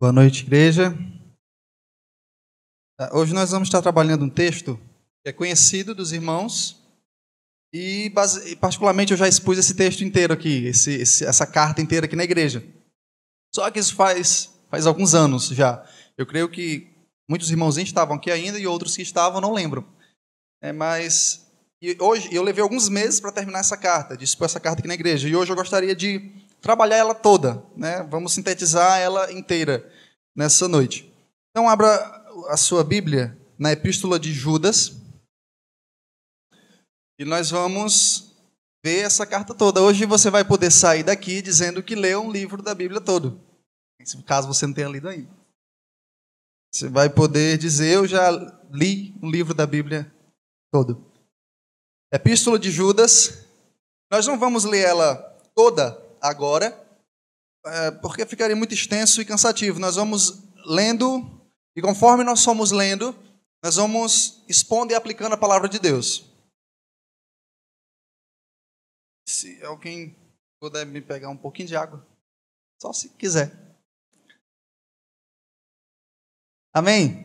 Boa noite, igreja. Ah, hoje nós vamos estar trabalhando um texto que é conhecido dos irmãos e, particularmente, eu já expus esse texto inteiro aqui, esse, esse, essa carta inteira aqui na igreja. Só que isso faz, faz alguns anos já. Eu creio que muitos irmãozinhos estavam aqui ainda e outros que estavam não lembram. É, mas hoje eu levei alguns meses para terminar essa carta, de expor essa carta aqui na igreja. E hoje eu gostaria de trabalhar ela toda, né? Vamos sintetizar ela inteira nessa noite. Então abra a sua Bíblia na Epístola de Judas e nós vamos ver essa carta toda. Hoje você vai poder sair daqui dizendo que leu um livro da Bíblia todo, caso você não tenha lido ainda. Você vai poder dizer eu já li um livro da Bíblia todo. Epístola de Judas. Nós não vamos ler ela toda agora, é, porque ficaria muito extenso e cansativo. Nós vamos lendo, e conforme nós somos lendo, nós vamos expondo e aplicando a palavra de Deus. Se alguém puder me pegar um pouquinho de água, só se quiser. Amém?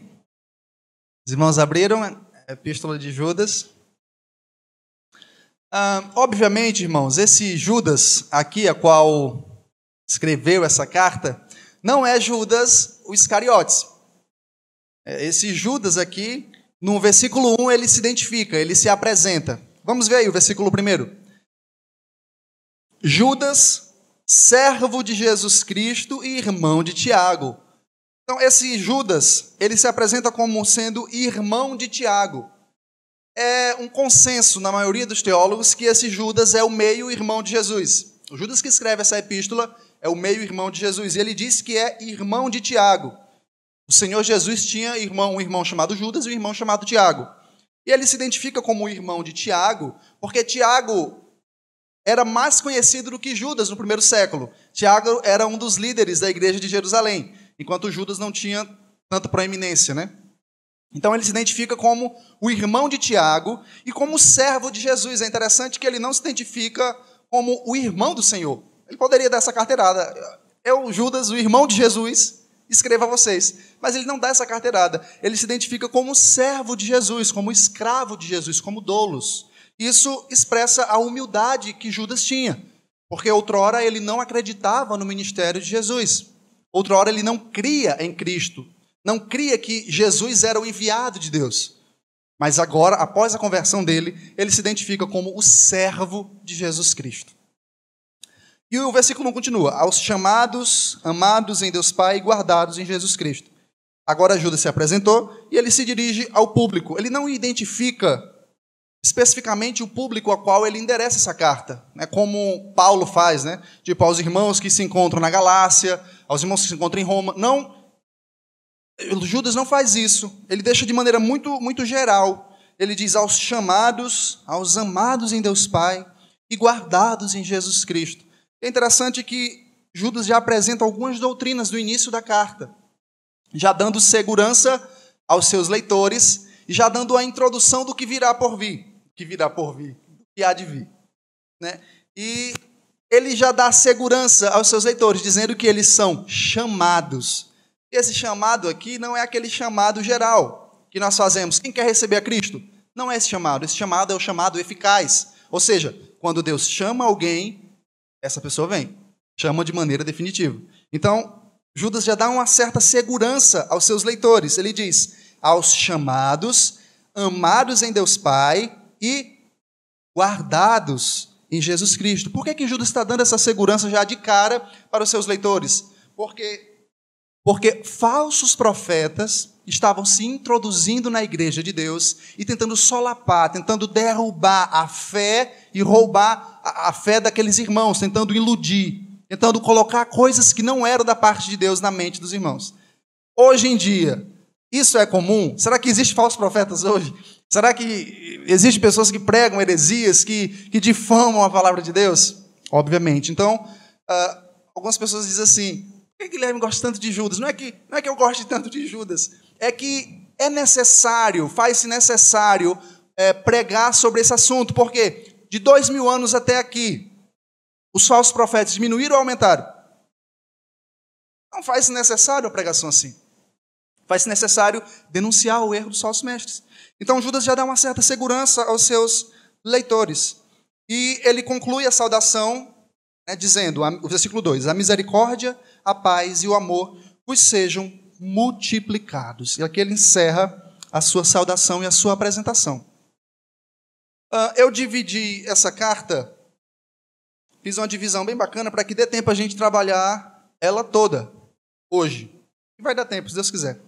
Os irmãos abriram a epístola de Judas. Ah, obviamente, irmãos, esse Judas aqui, a qual escreveu essa carta, não é Judas o Iscariotes. É, esse Judas aqui, no versículo 1, ele se identifica, ele se apresenta. Vamos ver aí o versículo 1. Judas, servo de Jesus Cristo e irmão de Tiago. Então, esse Judas, ele se apresenta como sendo irmão de Tiago é um consenso na maioria dos teólogos que esse Judas é o meio-irmão de Jesus. O Judas que escreve essa epístola é o meio-irmão de Jesus. E ele diz que é irmão de Tiago. O Senhor Jesus tinha irmão, um irmão chamado Judas e um irmão chamado Tiago. E ele se identifica como irmão de Tiago, porque Tiago era mais conhecido do que Judas no primeiro século. Tiago era um dos líderes da igreja de Jerusalém, enquanto Judas não tinha tanta proeminência, né? Então ele se identifica como o irmão de Tiago e como servo de Jesus. É interessante que ele não se identifica como o irmão do Senhor. Ele poderia dar essa carteirada. Eu, Judas, o irmão de Jesus, escreva a vocês. Mas ele não dá essa carteirada. Ele se identifica como servo de Jesus, como escravo de Jesus, como doulos. Isso expressa a humildade que Judas tinha. Porque outrora ele não acreditava no ministério de Jesus. Outrora ele não cria em Cristo não cria que Jesus era o enviado de Deus. Mas agora, após a conversão dele, ele se identifica como o servo de Jesus Cristo. E o versículo 1 continua: aos chamados, amados em Deus Pai e guardados em Jesus Cristo. Agora Judas se apresentou e ele se dirige ao público. Ele não identifica especificamente o público a qual ele endereça essa carta, né? como Paulo faz, né? tipo aos irmãos que se encontram na Galácia, aos irmãos que se encontram em Roma. Não Judas não faz isso. Ele deixa de maneira muito, muito geral. Ele diz aos chamados, aos amados em Deus Pai e guardados em Jesus Cristo. É interessante que Judas já apresenta algumas doutrinas no início da carta, já dando segurança aos seus leitores e já dando a introdução do que virá por vir, que virá por vir, que há de vir, né? E ele já dá segurança aos seus leitores, dizendo que eles são chamados esse chamado aqui não é aquele chamado geral que nós fazemos. Quem quer receber a Cristo? Não é esse chamado. Esse chamado é o chamado eficaz. Ou seja, quando Deus chama alguém, essa pessoa vem. Chama de maneira definitiva. Então, Judas já dá uma certa segurança aos seus leitores. Ele diz: aos chamados, amados em Deus Pai e guardados em Jesus Cristo. Por que, que Judas está dando essa segurança já de cara para os seus leitores? Porque porque falsos profetas estavam se introduzindo na igreja de Deus e tentando solapar, tentando derrubar a fé e roubar a fé daqueles irmãos, tentando iludir, tentando colocar coisas que não eram da parte de Deus na mente dos irmãos. Hoje em dia, isso é comum? Será que existem falsos profetas hoje? Será que existem pessoas que pregam heresias, que, que difamam a palavra de Deus? Obviamente. Então, uh, algumas pessoas dizem assim: que Guilherme gosta tanto de Judas? Não é que, não é que eu goste tanto de Judas, é que é necessário, faz-se necessário é, pregar sobre esse assunto, porque de dois mil anos até aqui, os falsos profetas diminuíram ou aumentaram? Não faz necessário a pregação assim. Faz necessário denunciar o erro dos falsos mestres. Então Judas já dá uma certa segurança aos seus leitores. E ele conclui a saudação né, dizendo, o versículo 2: A misericórdia, a paz e o amor vos sejam multiplicados. E aqui ele encerra a sua saudação e a sua apresentação. Uh, eu dividi essa carta, fiz uma divisão bem bacana para que dê tempo a gente trabalhar ela toda, hoje. E vai dar tempo, se Deus quiser.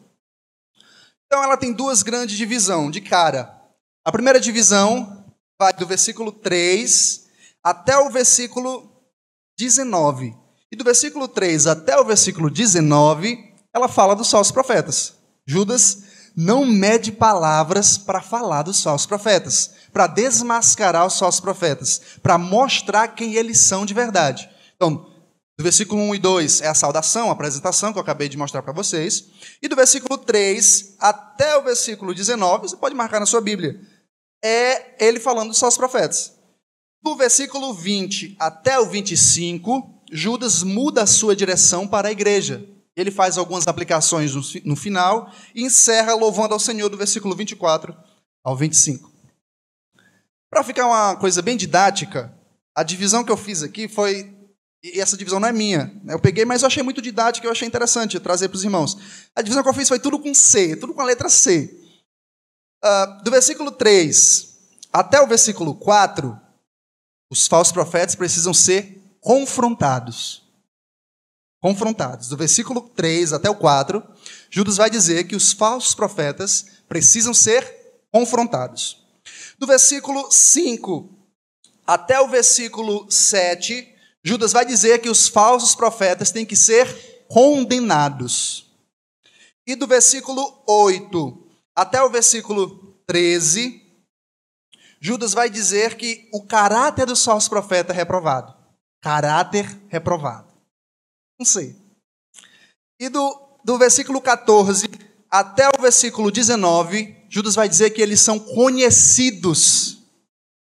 Então ela tem duas grandes divisões de cara. A primeira divisão vai do versículo 3 até o versículo 19. E do versículo 3 até o versículo 19, ela fala dos falsos profetas. Judas não mede palavras para falar dos falsos profetas, para desmascarar os falsos profetas, para mostrar quem eles são de verdade. Então, do versículo 1 e 2 é a saudação, a apresentação que eu acabei de mostrar para vocês. E do versículo 3 até o versículo 19, você pode marcar na sua Bíblia, é ele falando dos falsos profetas. Do versículo 20 até o 25, Judas muda a sua direção para a igreja. Ele faz algumas aplicações no, final e encerra louvando ao Senhor do versículo 24 ao 25. Para ficar uma coisa bem didática, a divisão que eu fiz aqui foi. E essa divisão não é minha. Né? Eu peguei, mas eu achei muito didática, eu achei interessante trazer para os irmãos. A divisão que eu fiz foi tudo com C, tudo com a letra C. Uh, do versículo 3 até o versículo 4, os falsos profetas precisam ser confrontados confrontados. Do versículo 3 até o 4, Judas vai dizer que os falsos profetas precisam ser confrontados. Do versículo 5 até o versículo 7, Judas vai dizer que os falsos profetas têm que ser condenados. E do versículo 8 até o versículo 13, Judas vai dizer que o caráter dos falsos profetas é reprovado. Caráter reprovado. Não sei. E do, do versículo 14 até o versículo 19, Judas vai dizer que eles são conhecidos.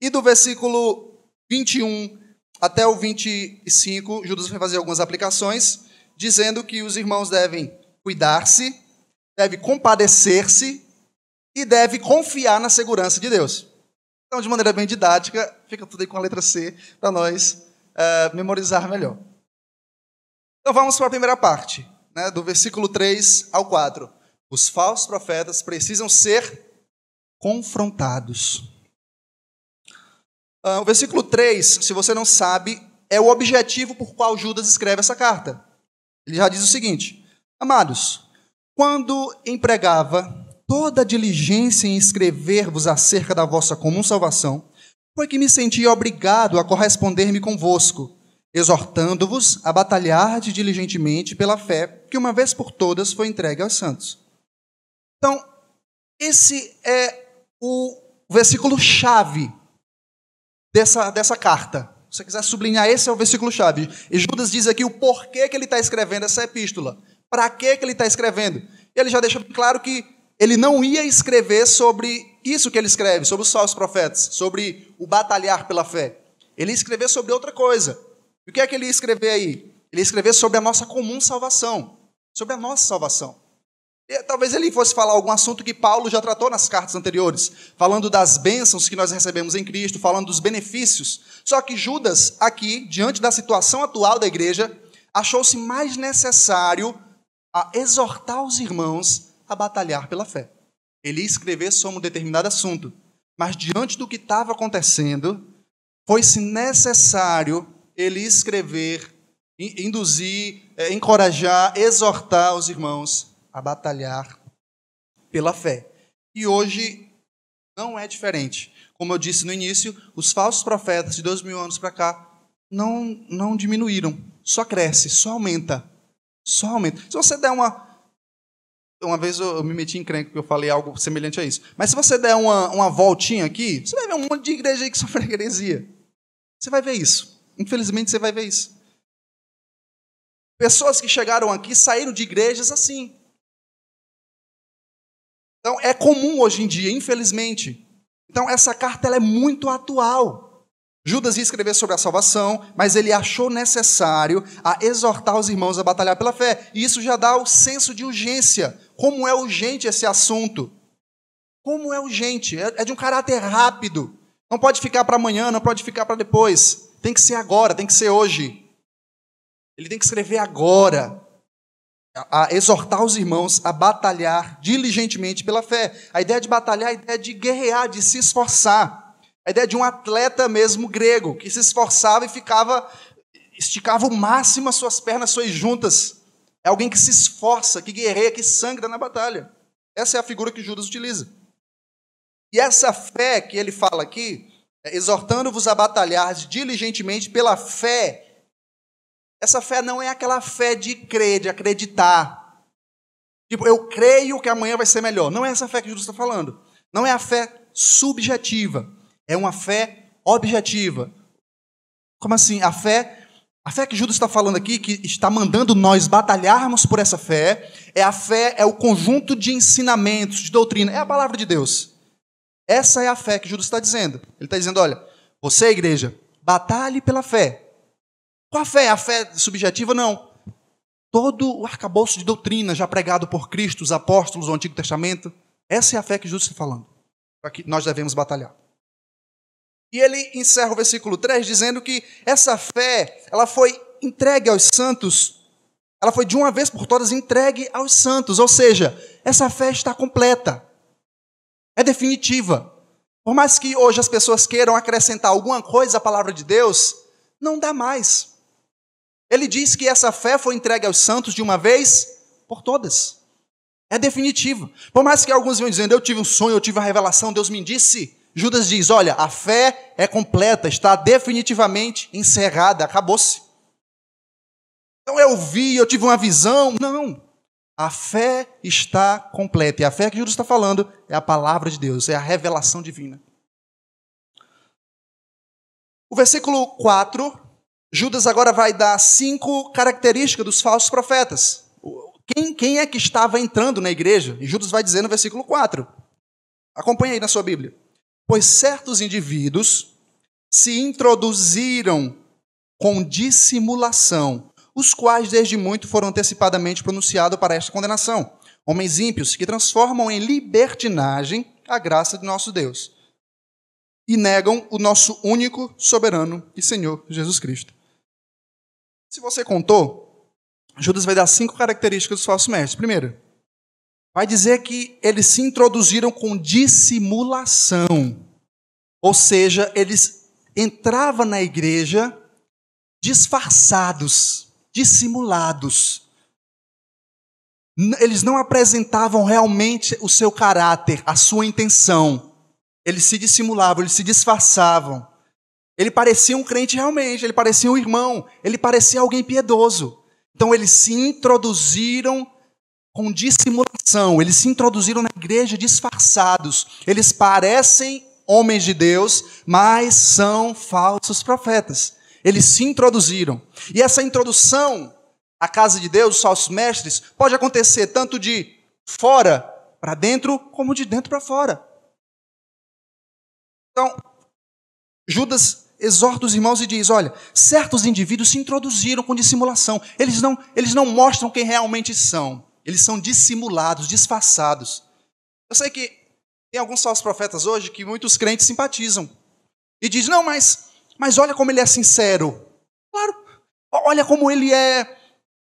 E do versículo 21 até o 25, Judas vai fazer algumas aplicações, dizendo que os irmãos devem cuidar-se, devem compadecer-se e devem confiar na segurança de Deus. Então, de maneira bem didática, fica tudo aí com a letra C para nós uh, memorizar melhor. Então vamos para a primeira parte, né, do versículo 3 ao 4. Os falsos profetas precisam ser confrontados. Uh, o versículo 3, se você não sabe, é o objetivo por qual Judas escreve essa carta. Ele já diz o seguinte: Amados, quando empregava toda a diligência em escrever-vos acerca da vossa comum salvação, foi que me senti obrigado a corresponder-me convosco exortando-vos a batalhar diligentemente pela fé que uma vez por todas foi entregue aos santos. Então, esse é o versículo chave dessa, dessa carta. Se você quiser sublinhar, esse é o versículo chave. E Judas diz aqui o porquê que ele está escrevendo essa epístola. Para que ele está escrevendo? Ele já deixa claro que ele não ia escrever sobre isso que ele escreve, sobre os falsos profetas, sobre o batalhar pela fé. Ele ia escrever sobre outra coisa. E o que é que ele ia escrever aí? Ele ia escrever sobre a nossa comum salvação. Sobre a nossa salvação. E, talvez ele fosse falar algum assunto que Paulo já tratou nas cartas anteriores, falando das bênçãos que nós recebemos em Cristo, falando dos benefícios. Só que Judas, aqui, diante da situação atual da igreja, achou-se mais necessário a exortar os irmãos a batalhar pela fé. Ele ia escrever sobre um determinado assunto, mas diante do que estava acontecendo, foi-se necessário ele escrever, induzir, é, encorajar, exortar os irmãos a batalhar pela fé. E hoje não é diferente. Como eu disse no início, os falsos profetas de dois mil anos para cá não, não diminuíram, só cresce, só aumenta. Só aumenta. Se você der uma. Uma vez eu, me meti em crenca porque eu falei algo semelhante a isso. Mas se você der uma, uma voltinha aqui, você vai ver um monte de igreja aí que sofre heresia. Você vai ver isso. Infelizmente você vai ver isso. Pessoas que chegaram aqui saíram de igrejas assim. Então é comum hoje em dia, infelizmente. Então essa carta ela é muito atual. Judas ia escrever sobre a salvação, mas ele achou necessário a exortar os irmãos a batalhar pela fé. E isso já dá o senso de urgência. Como é urgente esse assunto? Como é urgente? É, é de um caráter rápido. Não pode ficar para amanhã, não pode ficar para depois. Tem que ser agora, tem que ser hoje. Ele tem que escrever agora. A, exortar os irmãos a batalhar diligentemente pela fé. A ideia de batalhar é a ideia de guerrear, de se esforçar. A ideia de um atleta mesmo grego, que se esforçava e ficava, esticava o máximo as suas pernas, suas juntas. É alguém que se esforça, que guerreia, que sangra na batalha. Essa é a figura que Judas utiliza. E essa fé que ele fala aqui, é, exortando-vos a batalhar diligentemente pela fé, essa fé não é aquela fé de crer, de acreditar. Tipo, eu creio que amanhã vai ser melhor. Não é essa fé que Judas está falando. Não é a fé subjetiva. É uma fé objetiva. Como assim? A fé, a fé que Judas está falando aqui, que está mandando nós batalharmos por essa fé, é a fé, é o conjunto de ensinamentos, de doutrina, é a palavra de Deus. Essa é a fé que Judas está dizendo. Ele está dizendo: olha, você, igreja, batalhe pela fé. Qual a fé? A fé subjetiva? Não. Todo o arcabouço de doutrina já pregado por Cristo, os apóstolos, o Antigo Testamento. Essa é a fé que Judas está falando. Para que nós devemos batalhar. E ele encerra o versículo 3 dizendo que essa fé, ela foi entregue aos santos, ela foi de uma vez por todas entregue aos santos, ou seja, essa fé está completa. É definitiva. Por mais que hoje as pessoas queiram acrescentar alguma coisa à palavra de Deus, não dá mais. Ele diz que essa fé foi entregue aos santos de uma vez por todas. É definitiva. Por mais que alguns venham dizendo, eu tive um sonho, eu tive uma revelação, Deus me disse. Judas diz: Olha, a fé é completa, está definitivamente encerrada, acabou-se. Então eu vi, eu tive uma visão. Não. A fé está completa. E a fé que Judas está falando é a palavra de Deus, é a revelação divina. O versículo 4, Judas agora vai dar cinco características dos falsos profetas. Quem, quem é que estava entrando na igreja? E Judas vai dizer no versículo 4. Acompanhe aí na sua Bíblia pois certos indivíduos se introduziram com dissimulação, os quais desde muito foram antecipadamente pronunciados para esta condenação. Homens ímpios que transformam em libertinagem a graça de nosso Deus e negam o nosso único, soberano e Senhor Jesus Cristo. Se você contou, Judas vai dar cinco características dos falsos mestres. Primeiro, vai dizer que eles se introduziram com dissimulação. Ou seja, eles entravam na igreja disfarçados, dissimulados. Eles não apresentavam realmente o seu caráter, a sua intenção. Eles se dissimulavam, eles se disfarçavam. Ele parecia um crente realmente, ele parecia um irmão, ele parecia alguém piedoso. Então eles se introduziram com dissimulação, eles se introduziram na igreja disfarçados. Eles parecem homens de Deus, mas são falsos profetas. Eles se introduziram. E essa introdução à casa de Deus, os falsos mestres, pode acontecer tanto de fora para dentro, como de dentro para fora. Então, Judas exorta os irmãos e diz: olha, certos indivíduos se introduziram com dissimulação. Eles não, eles não mostram quem realmente são. Eles são dissimulados, disfarçados. Eu sei que tem alguns falsos profetas hoje que muitos crentes simpatizam. E dizem, não, mas, mas olha como ele é sincero. Claro, olha como ele é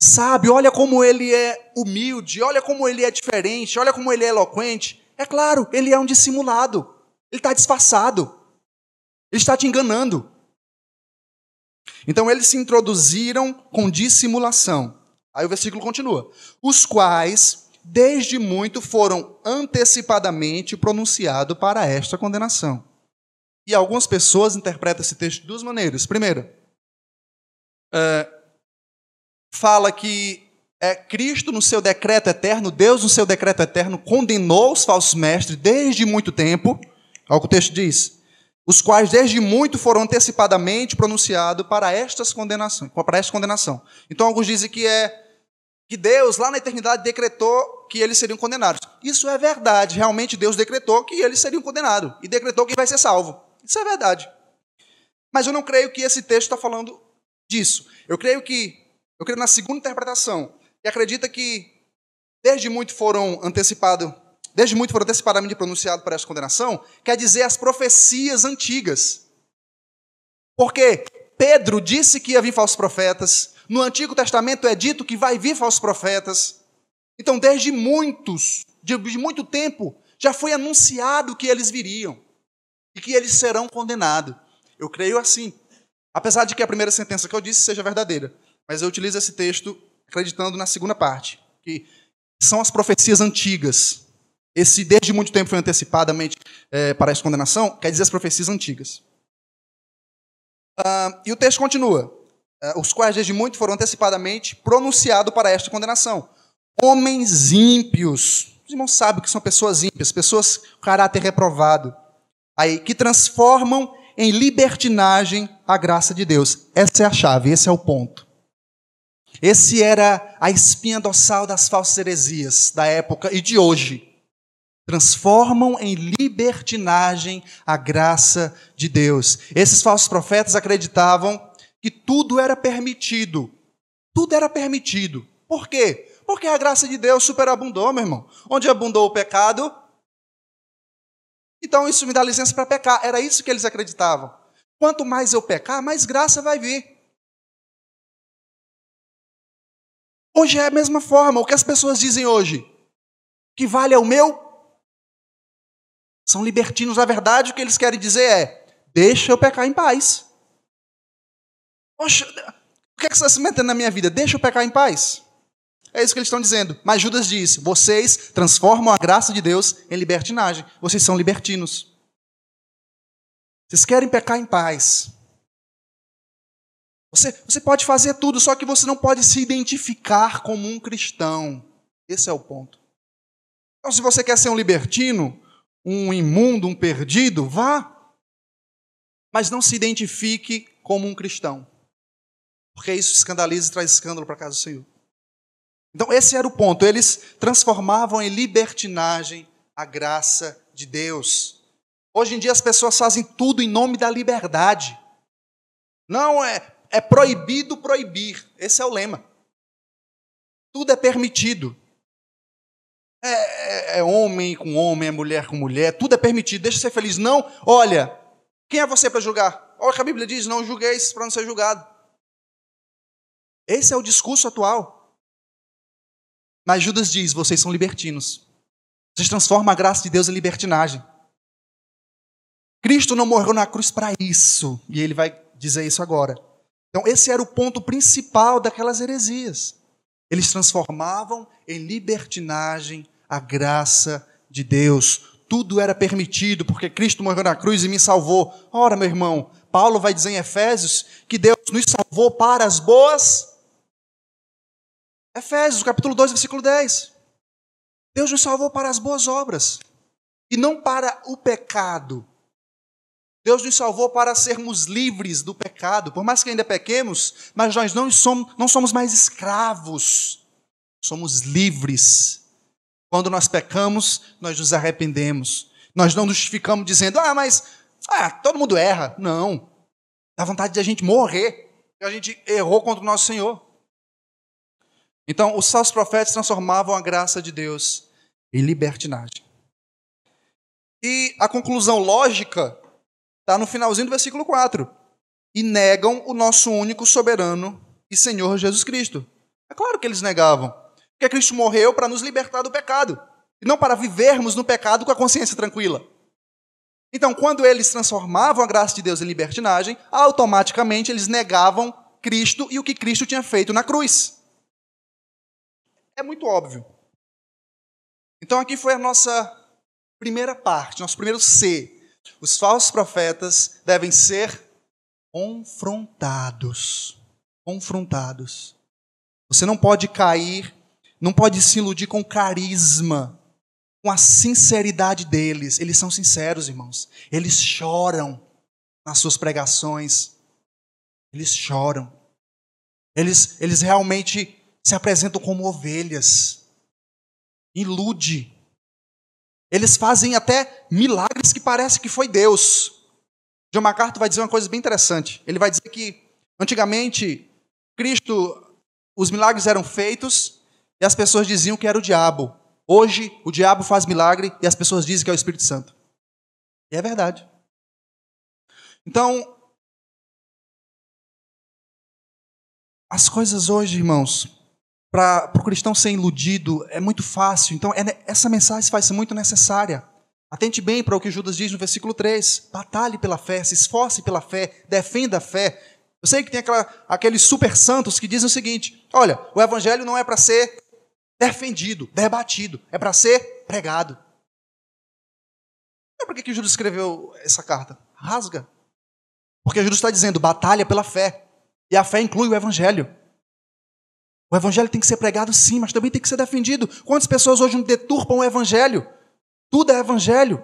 sábio, olha como ele é humilde, olha como ele é diferente, olha como ele é eloquente. É claro, ele é um dissimulado. Ele está disfarçado. Ele está te enganando. Então eles se introduziram com dissimulação. Aí o versículo continua: os quais, desde muito, foram antecipadamente pronunciados para esta condenação. E algumas pessoas interpretam esse texto de duas maneiras. Primeira, é, fala que é, Cristo, no seu decreto eterno, Deus, no seu decreto eterno, condenou os falsos mestres desde muito tempo. Olha o que o texto diz. Os quais desde muito foram antecipadamente pronunciados para estas condenações, para esta condenação. Então alguns dizem que é que Deus, lá na eternidade, decretou que eles seriam condenados. Isso é verdade. Realmente Deus decretou que eles seriam condenados. E decretou que vai ser salvo. Isso é verdade. Mas eu não creio que esse texto está falando disso. Eu creio que, eu creio na segunda interpretação, que acredita que desde muito foram antecipados, desde muito foram antecipadamente pronunciados para esta condenação, quer dizer as profecias antigas. Porque Pedro disse que ia vir falsos profetas, no Antigo Testamento é dito que vai vir falsos profetas. Então, desde muitos, de, de muito tempo, já foi anunciado que eles viriam e que eles serão condenados. Eu creio assim. Apesar de que a primeira sentença que eu disse seja verdadeira. Mas eu utilizo esse texto acreditando na segunda parte, que são as profecias antigas. Esse desde muito tempo foi antecipadamente é, para essa condenação, quer dizer as profecias antigas. Uh, e o texto continua. Uh, os quais desde muito foram antecipadamente pronunciados para esta condenação. Homens ímpios. Os irmãos sabem que são pessoas ímpias, pessoas com caráter reprovado. Aí, que transformam em libertinagem a graça de Deus. Essa é a chave, esse é o ponto. Esse era a espinha dorsal das falsas heresias da época e de hoje. Transformam em libertinagem a graça de Deus. Esses falsos profetas acreditavam que tudo era permitido. Tudo era permitido. Por quê? Porque a graça de Deus superabundou, meu irmão. Onde abundou o pecado, então isso me dá licença para pecar. Era isso que eles acreditavam. Quanto mais eu pecar, mais graça vai vir. Hoje é a mesma forma. O que as pessoas dizem hoje? Que vale é o meu? São libertinos. Na verdade, o que eles querem dizer é: deixa eu pecar em paz. Poxa, o que, é que você está se metendo na minha vida? Deixa eu pecar em paz. É isso que eles estão dizendo. Mas Judas diz: vocês transformam a graça de Deus em libertinagem. Vocês são libertinos. Vocês querem pecar em paz. Você, você pode fazer tudo, só que você não pode se identificar como um cristão. Esse é o ponto. Então, se você quer ser um libertino, um imundo, um perdido, vá. Mas não se identifique como um cristão. Porque isso escandaliza e traz escândalo para casa do Senhor. Então, esse era o ponto. Eles transformavam em libertinagem a graça de Deus. Hoje em dia, as pessoas fazem tudo em nome da liberdade. Não é, é proibido proibir. Esse é o lema. Tudo é permitido. É, é, é, homem com homem, é mulher com mulher, tudo é permitido, deixa ser feliz. Não, olha, quem é você para julgar? Olha o que a Bíblia diz: não julgueis para não ser julgado. Esse é o discurso atual. Mas Judas diz: vocês são libertinos. Vocês transformam a graça de Deus em libertinagem. Cristo não morreu na cruz para isso. E ele vai dizer isso agora. Então, esse era o ponto principal daquelas heresias. Eles transformavam em libertinagem a graça de Deus. Tudo era permitido, porque Cristo morreu na cruz e me salvou. Ora, meu irmão, Paulo vai dizer em Efésios que Deus nos salvou para as boas Efésios, capítulo 2, versículo 10. Deus nos salvou para as boas obras e não para o pecado. Deus nos salvou para sermos livres do pecado. Por mais que ainda pequemos, mas nós não somos, não somos mais escravos. Somos livres. Quando nós pecamos, nós nos arrependemos. Nós não nos ficamos dizendo, ah, mas ah, todo mundo erra. Não. Dá vontade de a gente morrer. A gente errou contra o nosso Senhor. Então, os falsos profetas transformavam a graça de Deus em libertinagem. E a conclusão lógica está no finalzinho do versículo 4. E negam o nosso único soberano e Senhor Jesus Cristo. É claro que eles negavam. Porque Cristo morreu para nos libertar do pecado. E não para vivermos no pecado com a consciência tranquila. Então, quando eles transformavam a graça de Deus em libertinagem, automaticamente eles negavam Cristo e o que Cristo tinha feito na cruz. É muito óbvio. Então aqui foi a nossa primeira parte, nosso primeiro C. Os falsos profetas devem ser confrontados. Confrontados. Você não pode cair, não pode se iludir com carisma, com a sinceridade deles. Eles são sinceros, irmãos. Eles choram nas suas pregações. Eles choram. Eles, eles realmente se apresentam como ovelhas. Ilude. Eles fazem até milagres que parece que foi Deus. John MacArthur vai dizer uma coisa bem interessante. Ele vai dizer que antigamente Cristo, os milagres eram feitos e as pessoas diziam que era o diabo. Hoje o diabo faz milagre e as pessoas dizem que é o Espírito Santo. E é verdade. Então, as coisas hoje, irmãos, para o cristão ser iludido é muito fácil. Então, é, essa mensagem faz muito necessária. Atente bem para o que Judas diz no versículo 3. Batalhe pela fé, se esforce pela fé, defenda a fé. Eu sei que tem aquela, aqueles super santos que dizem o seguinte: olha, o evangelho não é para ser defendido, debatido, é para ser pregado. É por que Judas escreveu essa carta? Rasga. Porque Judas está dizendo: batalha pela fé. E a fé inclui o evangelho. O evangelho tem que ser pregado sim, mas também tem que ser defendido. Quantas pessoas hoje deturpam o evangelho? Tudo é evangelho.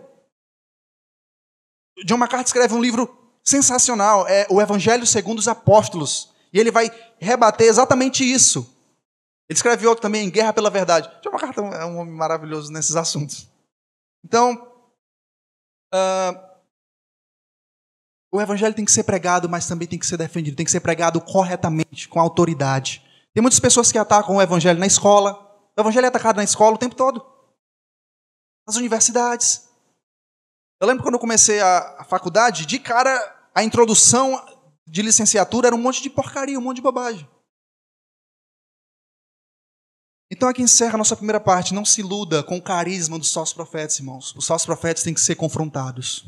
John MacArthur escreve um livro sensacional, é o Evangelho segundo os Apóstolos. E ele vai rebater exatamente isso. Ele escreve outro também, Guerra pela Verdade. John MacArthur é um homem maravilhoso nesses assuntos. Então, uh, o Evangelho tem que ser pregado, mas também tem que ser defendido. Tem que ser pregado corretamente, com autoridade. Tem muitas pessoas que atacam o evangelho na escola. O evangelho é atacado na escola o tempo todo. Nas universidades. Eu lembro quando eu comecei a, a faculdade, de cara, a introdução de licenciatura era um monte de porcaria, um monte de bobagem. Então aqui encerra a nossa primeira parte. Não se iluda com o carisma dos falsos profetas, irmãos. Os falsos profetas têm que ser confrontados.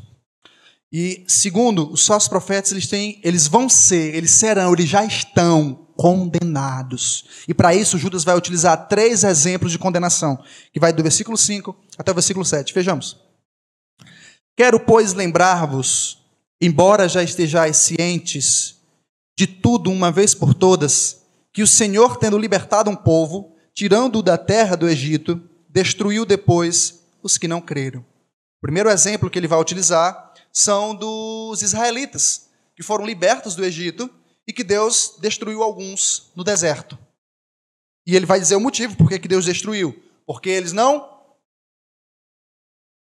E segundo, os falsos profetas eles têm, eles vão ser, eles serão, eles já estão condenados. E para isso Judas vai utilizar três exemplos de condenação, que vai do versículo 5 até o versículo 7. Vejamos. Quero, pois, lembrar-vos, embora já estejais cientes de tudo uma vez por todas, que o Senhor, tendo libertado um povo, tirando-o da terra do Egito, destruiu depois os que não creram. O primeiro exemplo que ele vai utilizar são dos israelitas, que foram libertos do Egito e que Deus destruiu alguns no deserto. E ele vai dizer o motivo por que Deus destruiu. Porque eles não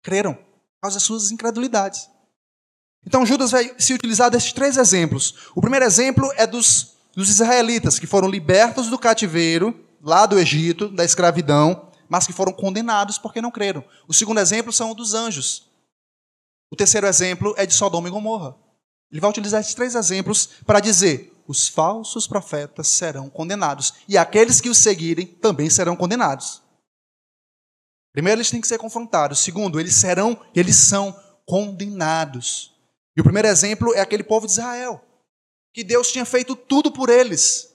creram, por causa das suas incredulidades. Então Judas vai se utilizar desses três exemplos. O primeiro exemplo é dos, dos israelitas, que foram libertos do cativeiro, lá do Egito, da escravidão, mas que foram condenados porque não creram. O segundo exemplo são dos anjos, o terceiro exemplo é de Sodoma e Gomorra. Ele vai utilizar esses três exemplos para dizer: os falsos profetas serão condenados, e aqueles que os seguirem também serão condenados. Primeiro, eles têm que ser confrontados. Segundo, eles serão, eles são condenados. E o primeiro exemplo é aquele povo de Israel, que Deus tinha feito tudo por eles.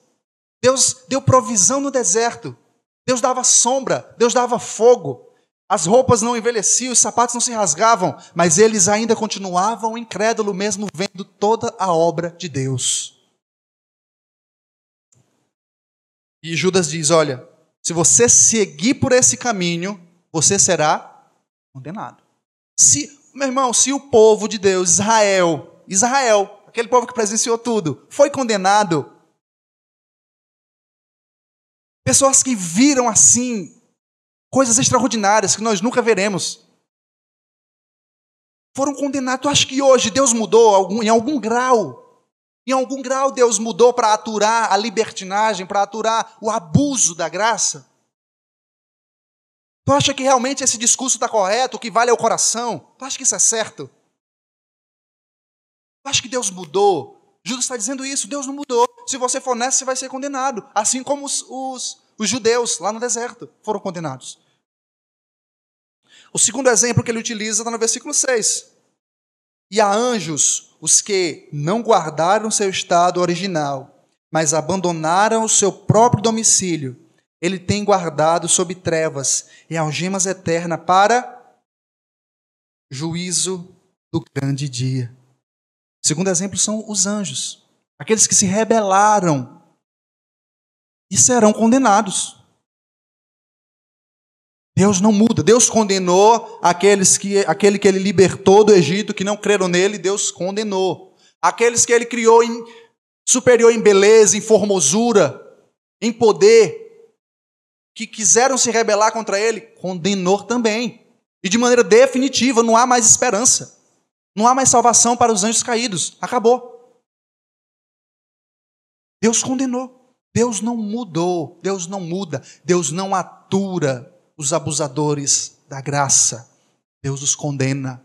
Deus deu provisão no deserto. Deus dava sombra, Deus dava fogo, as roupas não envelheciam, os sapatos não se rasgavam, mas eles ainda continuavam incrédulos, mesmo vendo toda a obra de Deus. E Judas diz: Olha, se você seguir por esse caminho, você será condenado. Se, meu irmão, se o povo de Deus, Israel, Israel, aquele povo que presenciou tudo, foi condenado, pessoas que viram assim coisas extraordinárias que nós nunca veremos. Foram condenados. Tu acha que hoje Deus mudou em algum grau? Em algum grau Deus mudou para aturar a libertinagem, para aturar o abuso da graça? Tu acha que realmente esse discurso está correto, o que vale é o coração? Tu acha que isso é certo? Tu acha que Deus mudou? Judas está dizendo isso, Deus não mudou. Se você for nessa, você vai ser condenado. Assim como os, os, os judeus lá no deserto foram condenados. O segundo exemplo que ele utiliza está no versículo 6. E a anjos, os que não guardaram seu estado original, mas abandonaram o seu próprio domicílio, ele tem guardado sob trevas e algemas eternas para juízo do grande dia. O segundo exemplo são os anjos, aqueles que se rebelaram e serão condenados. Deus não muda. Deus condenou aqueles que, aquele que ele libertou do Egito, que não creram nele, Deus condenou. Aqueles que ele criou em, superior em beleza, em formosura, em poder, que quiseram se rebelar contra ele, condenou também. E de maneira definitiva, não há mais esperança. Não há mais salvação para os anjos caídos. Acabou. Deus condenou. Deus não mudou. Deus não muda. Deus não atura os abusadores da graça. Deus os condena.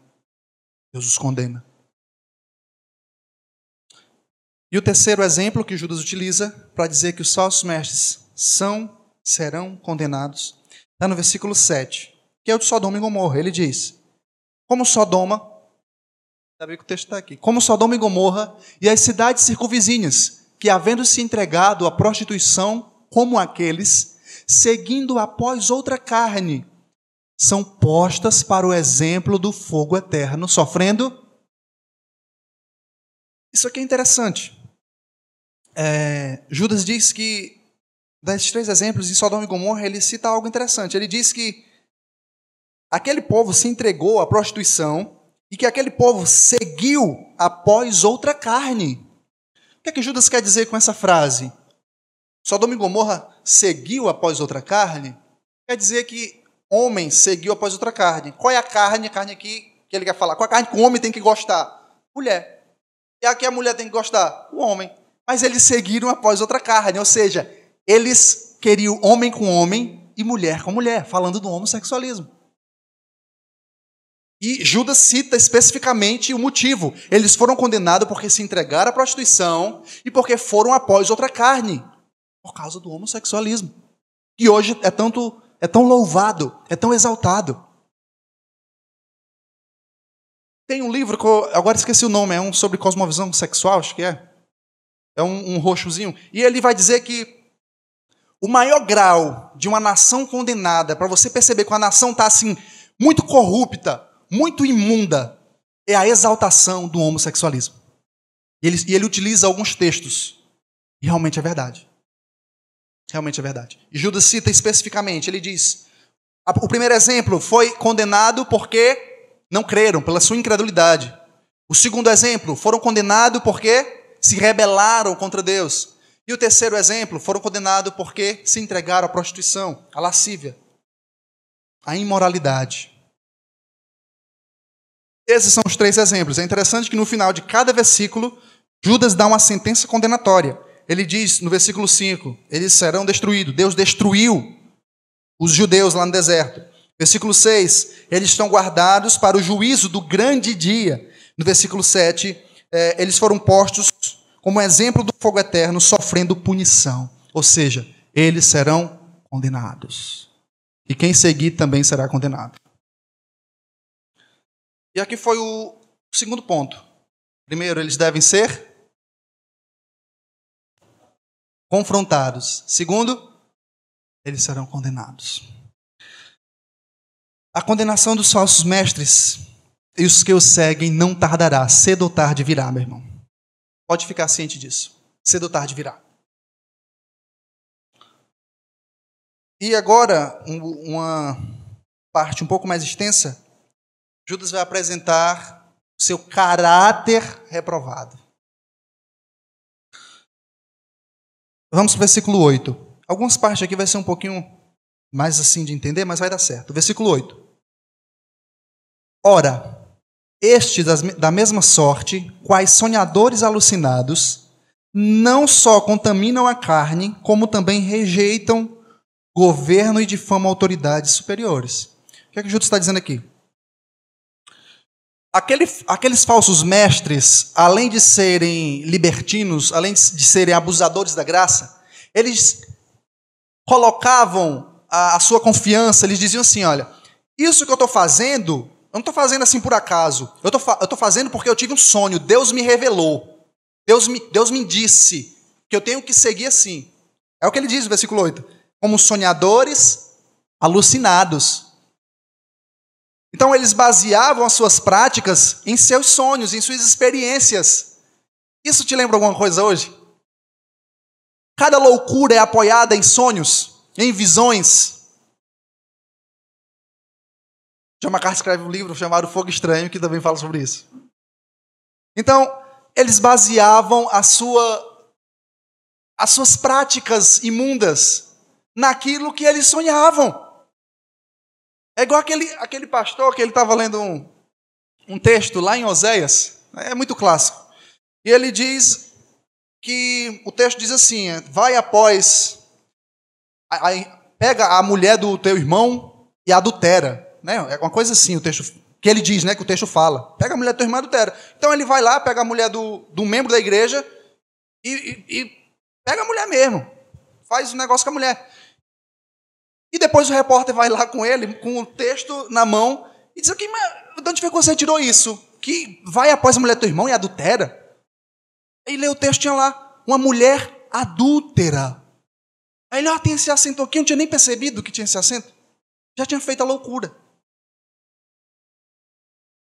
Deus os condena. E o terceiro exemplo que Judas utiliza para dizer que os falsos mestres são, serão condenados, está no versículo 7, que é o de Sodoma e Gomorra. Ele diz: Como Sodoma, sabe que o texto está aqui, como Sodoma e Gomorra e as cidades circunvizinhas, que havendo se entregado à prostituição, como aqueles, seguindo após outra carne, são postas para o exemplo do fogo eterno, sofrendo. Isso aqui é interessante é, Judas diz que, desses três exemplos, em Sodoma e Gomorra, ele cita algo interessante. Ele diz que aquele povo se entregou à prostituição e que aquele povo seguiu após outra carne. Que é que Judas quer dizer com essa frase? Sodoma e Gomorra seguiu após outra carne? Quer dizer que homem seguiu após outra carne. Qual é a carne? A carne aqui que ele quer falar. Qual é a carne que o homem tem que gostar? Mulher. E a que a mulher tem que gostar? O homem. Mas eles seguiram após outra carne, ou seja, eles queriam homem com homem e mulher com mulher, falando do homossexualismo. E Judas cita especificamente o motivo. Eles foram condenados porque se entregaram à prostituição e porque foram após outra carne, por causa do homossexualismo. Que hoje é tanto é tão louvado, é tão exaltado. Tem um livro que eu, agora esqueci o nome, é um sobre cosmovisão sexual, acho que é. É um, um roxozinho. E ele vai dizer que o maior grau de uma nação condenada, para você perceber que a nação está assim, muito corrupta, muito imunda, é a exaltação do homossexualismo. E ele, e ele utiliza alguns textos. E realmente é verdade. Realmente é verdade. E Judas cita especificamente, ele diz: o primeiro exemplo foi condenado porque não creram, pela sua incredulidade. O segundo exemplo, foram condenados porque se rebelaram contra Deus. E o terceiro exemplo, foram condenados porque se entregaram à prostituição, à lascívia, à imoralidade. Esses são os três exemplos. É interessante que no final de cada versículo, Judas dá uma sentença condenatória. Ele diz no versículo 5: eles serão destruídos. Deus destruiu os judeus lá no deserto. Versículo 6: eles estão guardados para o juízo do grande dia. No versículo 7, é, eles foram postos como exemplo do fogo eterno, sofrendo punição. Ou seja, eles serão condenados. E quem seguir também será condenado. E aqui foi o segundo ponto. Primeiro, eles devem ser confrontados. Segundo, eles serão condenados. A condenação dos falsos mestres e os que os seguem não tardará, cedo ou tarde virá, meu irmão. Pode ficar ciente disso. Cedo ou tarde virá. E agora, uma parte um pouco mais extensa, Judas vai apresentar seu caráter reprovado. Vamos para o versículo 8. Algumas partes aqui vai ser um pouquinho mais assim de entender, mas vai dar certo. Versículo 8. Ora, estes, da mesma sorte, quais sonhadores alucinados, não só contaminam a carne, como também rejeitam governo e difamam autoridades superiores. O que é que Judas está dizendo aqui? Aquele, aqueles falsos mestres, além de serem libertinos, além de serem abusadores da graça, eles colocavam a, a sua confiança, eles diziam assim: olha, isso que eu estou fazendo eu não estou fazendo assim por acaso. Eu estou fazendo porque eu tive um sonho. Deus me revelou. Deus me, Deus me disse que eu tenho que seguir assim. É o que ele diz no versículo 8. Como sonhadores alucinados. Então eles baseavam as suas práticas em seus sonhos, em suas experiências. Isso te lembra alguma coisa hoje? Cada loucura é apoiada em sonhos, em visões, John MacArthur escreve um livro chamado Fogo Estranho, que também fala sobre isso. Então, eles baseavam a sua, as suas práticas imundas naquilo que eles sonhavam. É igual aquele, aquele pastor que ele estava lendo um, um texto lá em Oséias, é muito clássico. E ele diz que o texto diz assim: vai após, pega a mulher do teu irmão e adultera. Né? É uma coisa assim o texto que ele diz, né? Que o texto fala. Pega a mulher do teu irmão e adultera. Então ele vai lá, pega a mulher do, do membro da igreja e, e, e pega a mulher mesmo. Faz o um negócio com a mulher. E depois o repórter vai lá com ele, com o texto na mão, e diz aqui, mas de onde foi que você tirou isso? Que vai após a mulher do teu irmão e adultera? Aí lê o texto, tinha lá, uma mulher adúltera. Aí ele, ó, tem esse acento aqui, eu não tinha nem percebido que tinha esse acento. Já tinha feito a loucura.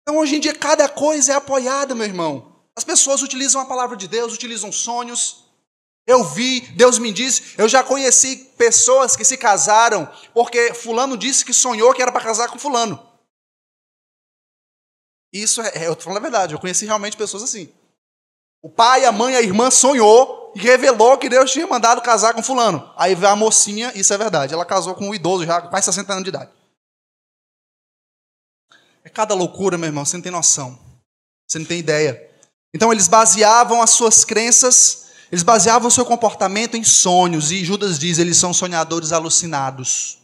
Então, hoje em dia, cada coisa é apoiada, meu irmão. As pessoas utilizam a palavra de Deus, utilizam sonhos. Eu vi, Deus me disse, eu já conheci pessoas que se casaram porque fulano disse que sonhou que era para casar com fulano. Isso é, é, eu estou falando a verdade, eu conheci realmente pessoas assim. O pai, a mãe, a irmã sonhou e revelou que Deus tinha mandado casar com fulano. Aí veio a mocinha, isso é verdade, ela casou com um idoso já, quase 60 anos de idade. É cada loucura, meu irmão, você não tem noção. Você não tem ideia. Então eles baseavam as suas crenças, eles baseavam seu comportamento em sonhos, e Judas diz, eles são sonhadores alucinados.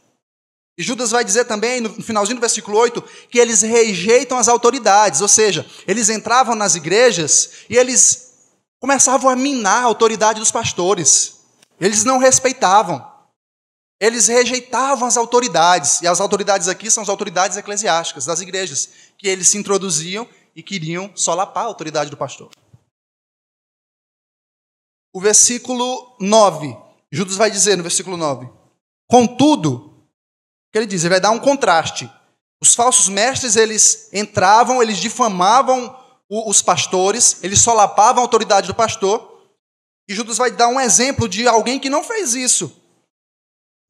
E Judas vai dizer também, no finalzinho do versículo 8, que eles rejeitam as autoridades, ou seja, eles entravam nas igrejas e eles começavam a minar a autoridade dos pastores. Eles não respeitavam. Eles rejeitavam as autoridades, e as autoridades aqui são as autoridades eclesiásticas das igrejas, que eles se introduziam e queriam solapar a autoridade do pastor. O versículo 9, Judas vai dizer no versículo 9: Contudo, o que ele diz? Ele vai dar um contraste. Os falsos mestres, eles entravam, eles difamavam os pastores, eles solapavam a autoridade do pastor, e Judas vai dar um exemplo de alguém que não fez isso.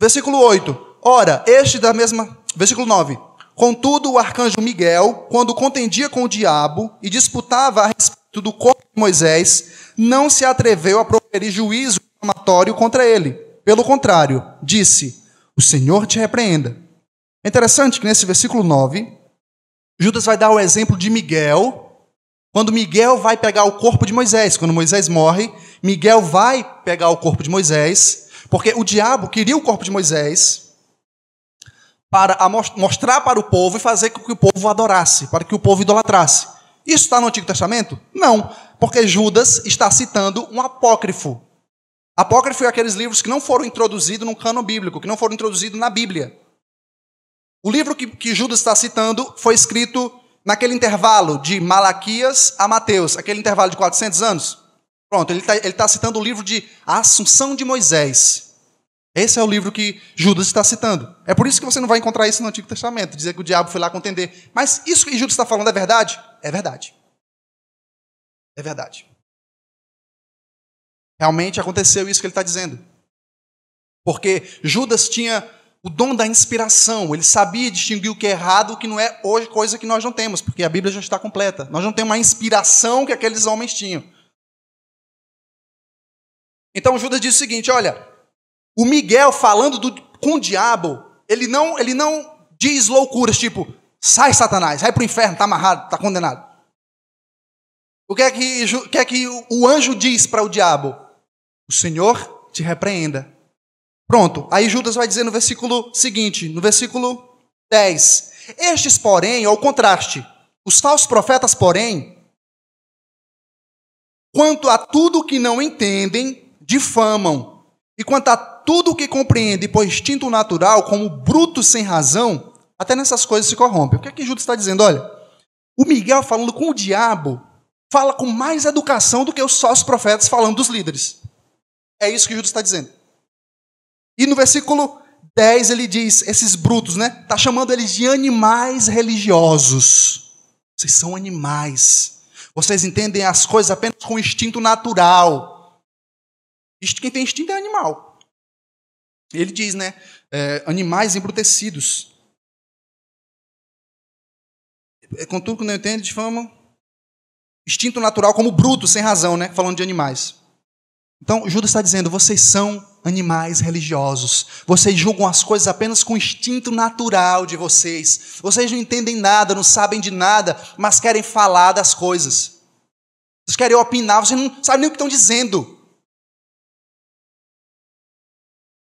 Versículo 8. Ora, este da mesma. Versículo 9. Contudo, o arcanjo Miguel, quando contendia com o diabo e disputava a respeito do corpo de Moisés, não se atreveu a proferir juízo inflamatório contra ele. Pelo contrário, disse: O Senhor te repreenda. É interessante que nesse versículo 9, Judas vai dar o exemplo de Miguel, quando Miguel vai pegar o corpo de Moisés. Quando Moisés morre, Miguel vai pegar o corpo de Moisés porque o diabo queria o corpo de Moisés para mostrar para o povo e fazer com que o povo adorasse, para que o povo idolatrasse. Isso está no Antigo Testamento? Não, porque Judas está citando um apócrifo. Apócrifo é aqueles livros que não foram introduzidos no cano bíblico, que não foram introduzidos na Bíblia. O livro que, que Judas está citando foi escrito naquele intervalo de Malaquias a Mateus, aquele intervalo de 400 anos. Pronto, ele está tá citando o livro de A Assunção de Moisés. Esse é o livro que Judas está citando. É por isso que você não vai encontrar isso no Antigo Testamento, dizer que o diabo foi lá contender. Mas isso que Judas está falando é verdade? É verdade. É verdade. Realmente aconteceu isso que ele está dizendo. Porque Judas tinha o dom da inspiração, ele sabia distinguir o que é errado e o que não é hoje, coisa que nós não temos, porque a Bíblia já está completa. Nós não temos a inspiração que aqueles homens tinham. Então Judas diz o seguinte: olha, o Miguel falando do, com o diabo, ele não, ele não diz loucuras tipo, sai Satanás, vai para o inferno, está amarrado, está condenado. O que é que, o, que, é que o anjo diz para o diabo? O Senhor te repreenda. Pronto, aí Judas vai dizer no versículo seguinte, no versículo 10: Estes, porém, ao contraste, os falsos profetas, porém, quanto a tudo que não entendem, difamam. E quanto a tudo que compreende por instinto natural, como bruto sem razão, até nessas coisas se corrompe. O que é que Judas está dizendo? Olha, o Miguel falando com o diabo fala com mais educação do que os sócios profetas falando dos líderes. É isso que Judas está dizendo. E no versículo 10 ele diz, esses brutos, né? Está chamando eles de animais religiosos. Vocês são animais. Vocês entendem as coisas apenas com instinto natural. Quem tem instinto é animal. Ele diz, né? É, animais embrutecidos. É, contudo, que não entende, de fama. Instinto natural como bruto, sem razão, né? Falando de animais. Então, Judas está dizendo: vocês são animais religiosos. Vocês julgam as coisas apenas com o instinto natural de vocês. Vocês não entendem nada, não sabem de nada, mas querem falar das coisas. Vocês querem opinar, vocês não sabem nem o que estão dizendo.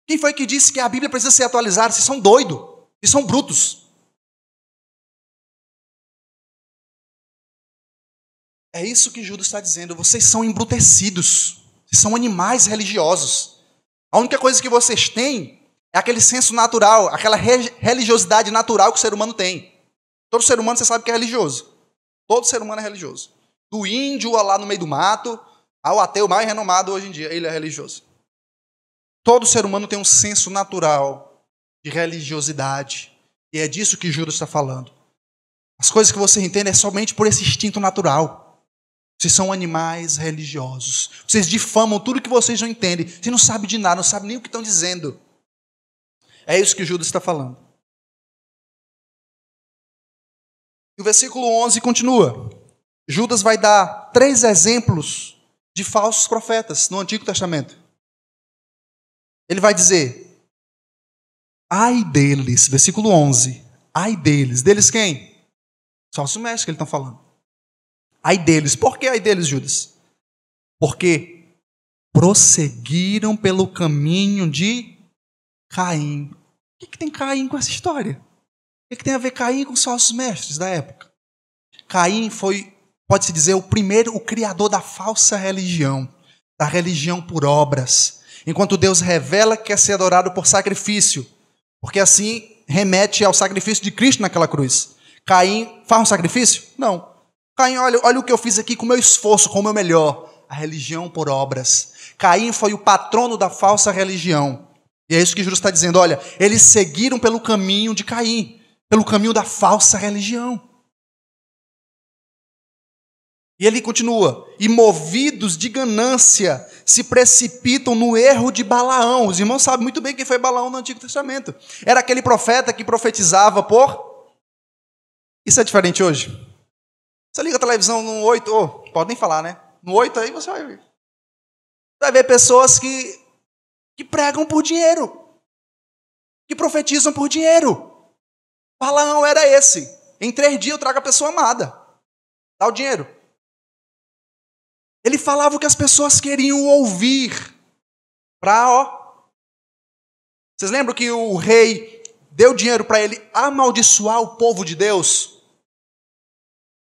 Quem foi que disse que a Bíblia precisa ser atualizada? Vocês são doidos, vocês são brutos. É isso que Judas está dizendo. Vocês são embrutecidos. Vocês são animais religiosos. A única coisa que vocês têm é aquele senso natural, aquela religiosidade natural que o ser humano tem. Todo ser humano você sabe que é religioso. Todo ser humano é religioso. Do índio lá no meio do mato ao ateu mais renomado hoje em dia, ele é religioso. Todo ser humano tem um senso natural de religiosidade. E é disso que Judas está falando. As coisas que você entende é somente por esse instinto natural. Vocês são animais religiosos. Vocês difamam tudo que vocês não entendem. Vocês não sabem de nada, não sabem nem o que estão dizendo. É isso que Judas está falando. E o versículo 11 continua. Judas vai dar três exemplos de falsos profetas no Antigo Testamento. Ele vai dizer: Ai deles, versículo 11. Ai deles. Deles quem? Só os mestres que ele está falando. Ai deles. Por que ai deles, Judas? Porque prosseguiram pelo caminho de Caim. O que, tem Caim com essa história? O que, tem a ver Caim com os falsos mestres da época? Caim foi, pode-se dizer, o primeiro, o criador da falsa religião, da religião por obras. Enquanto Deus revela que quer ser adorado por sacrifício, porque assim remete ao sacrifício de Cristo naquela cruz. Caim faz um sacrifício? Não. Caim, olha, olha o que eu fiz aqui com o meu esforço, com o meu melhor. A religião por obras. Caim foi o patrono da falsa religião. E é isso que Jesus está dizendo. Olha, eles seguiram pelo caminho de Caim, pelo caminho da falsa religião. E ele continua: e movidos de ganância, se precipitam no erro de Balaão. Os irmãos sabem muito bem quem foi Balaão no Antigo Testamento. Era aquele profeta que profetizava por. Isso é diferente hoje? Você liga a televisão no 8, oh, pode nem falar, né? No 8 aí você vai ver. Vai ver pessoas que, que pregam por dinheiro. Que profetizam por dinheiro. Balaão era esse. Em três dias eu trago a pessoa amada. Dá o dinheiro. Ele falava o que as pessoas queriam ouvir. Para, ó. Vocês lembram que o rei deu dinheiro para ele amaldiçoar o povo de Deus?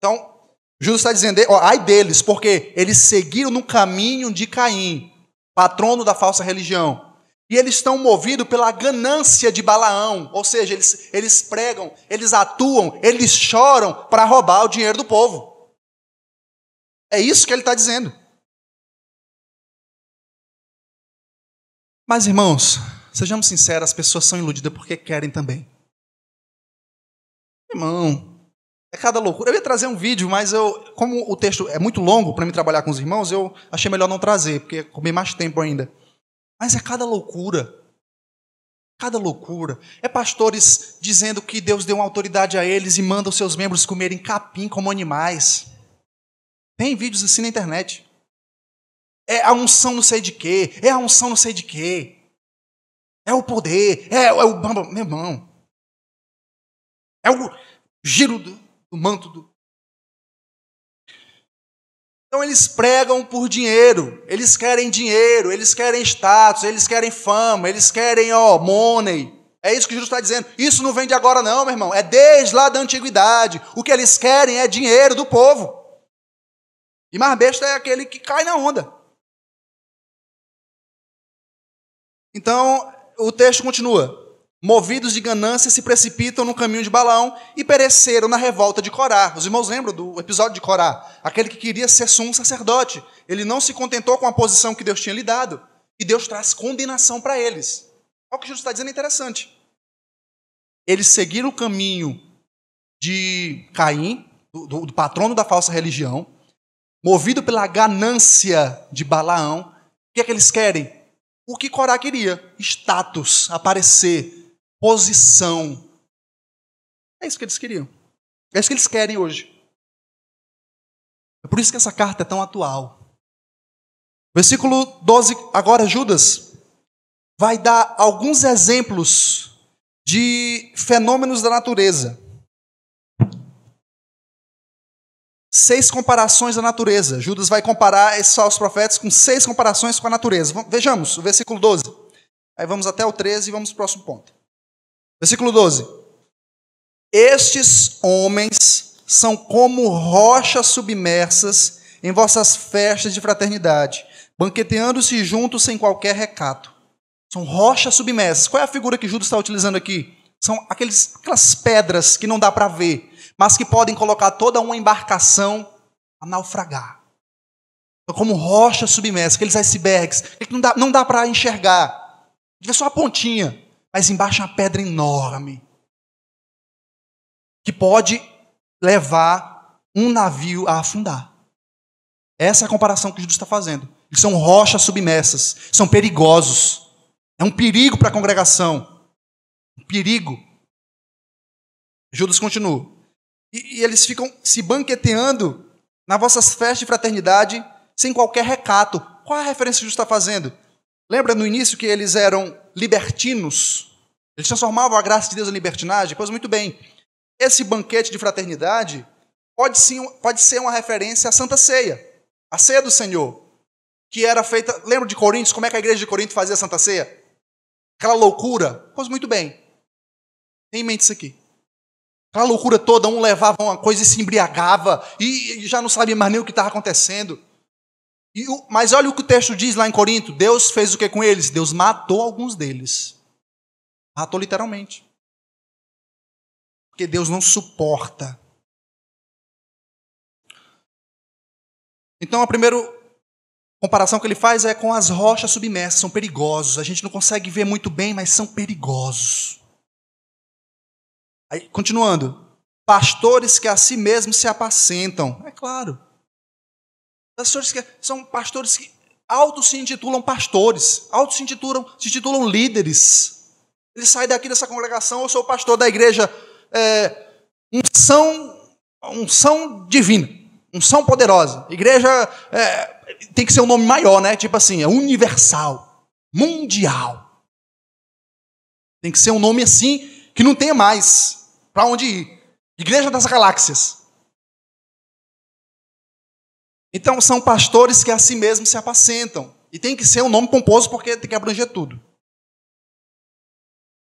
Então, Jesus está dizendo, ó, ai deles, porque eles seguiram no caminho de Caim, patrono da falsa religião. E eles estão movidos pela ganância de Balaão, ou seja, eles, eles pregam, eles atuam, eles choram para roubar o dinheiro do povo. É isso que ele está dizendo. Mas, irmãos, sejamos sinceros, as pessoas são iludidas porque querem também. Irmão, é cada loucura. Eu ia trazer um vídeo, mas eu, como o texto é muito longo para mim trabalhar com os irmãos, eu achei melhor não trazer, porque comi mais tempo ainda. Mas é cada loucura. Cada loucura. É pastores dizendo que Deus deu uma autoridade a eles e manda os seus membros comerem capim como animais. Tem vídeos assim na internet. É a unção não sei de quê. É a unção não sei de quê. É o poder. É, é o. Meu irmão. É o giro do, do manto do. Então eles pregam por dinheiro, eles querem dinheiro, eles querem status, eles querem fama, eles querem, ó, money. É isso que Jesus está dizendo. Isso não vem de agora, não, meu irmão. É desde lá da antiguidade. O que eles querem é dinheiro do povo. E mais besta é aquele que cai na onda. Então, o texto continua movidos de ganância, se precipitam no caminho de Balaão e pereceram na revolta de Corá. Os irmãos lembram do episódio de Corá? Aquele que queria ser sumo sacerdote. Ele não se contentou com a posição que Deus tinha lhe dado. E Deus traz condenação para eles. Olha o que Jesus está dizendo é interessante. Eles seguiram o caminho de Caim, do, do, do patrono da falsa religião, movido pela ganância de Balaão. O que é que eles querem? O que Corá queria: status, aparecer, posição. É isso que eles queriam. É isso que eles querem hoje. É por isso que essa carta é tão atual. Versículo 12, agora Judas vai dar alguns exemplos de fenômenos da natureza. Seis comparações da natureza. Judas vai comparar esses falsos profetas com seis comparações com a natureza. Vejamos o versículo 12. Aí vamos até o 13 e vamos para o próximo ponto. Versículo 12. Estes homens são como rochas submersas em vossas festas de fraternidade, banqueteando-se juntos sem qualquer recato. São rochas submersas. Qual é a figura que Judas está utilizando aqui? São aqueles, aquelas pedras que não dá para ver, mas que podem colocar toda uma embarcação a naufragar. São como rochas submersas, aqueles icebergs, que não dá, não dá para enxergar. Vê só a pontinha, mas embaixo é uma pedra enorme que pode levar um navio a afundar. Essa é a comparação que Jesus está fazendo. Eles são rochas submersas, são perigosos. É um perigo para a congregação. Um perigo. Judas continua. E, e eles ficam se banqueteando nas vossas festas de fraternidade sem qualquer recato. Qual a referência que Jesus está fazendo? Lembra no início que eles eram libertinos? Eles transformavam a graça de Deus em libertinagem? Pois muito bem. Esse banquete de fraternidade pode, sim, pode ser uma referência à Santa Ceia, a ceia do Senhor, que era feita. Lembra de Coríntios? Como é que a igreja de Corinto fazia a Santa Ceia? Aquela loucura? Pois muito bem. Tem em mente isso aqui. Aquela loucura toda, um levava uma coisa e se embriagava, e já não sabia mais nem o que estava acontecendo. E, mas olha o que o texto diz lá em Corinto: Deus fez o que com eles? Deus matou alguns deles. Matou literalmente. Porque Deus não suporta. Então a primeira comparação que ele faz é com as rochas submersas, são perigosos. A gente não consegue ver muito bem, mas são perigosos. Aí, continuando. Pastores que a si mesmos se apacentam. É claro. Pastores que são pastores que autos se intitulam pastores, autos se intitulam, se intitulam líderes. Ele sai daqui dessa congregação, eu sou pastor da igreja, é, unção, unção divina, unção poderosa. Igreja é, tem que ser um nome maior, né? Tipo assim, é universal, mundial. Tem que ser um nome assim que não tenha mais para onde ir. Igreja das galáxias. Então são pastores que a si mesmos se apacentam. E tem que ser um nome pomposo porque tem que abranger tudo.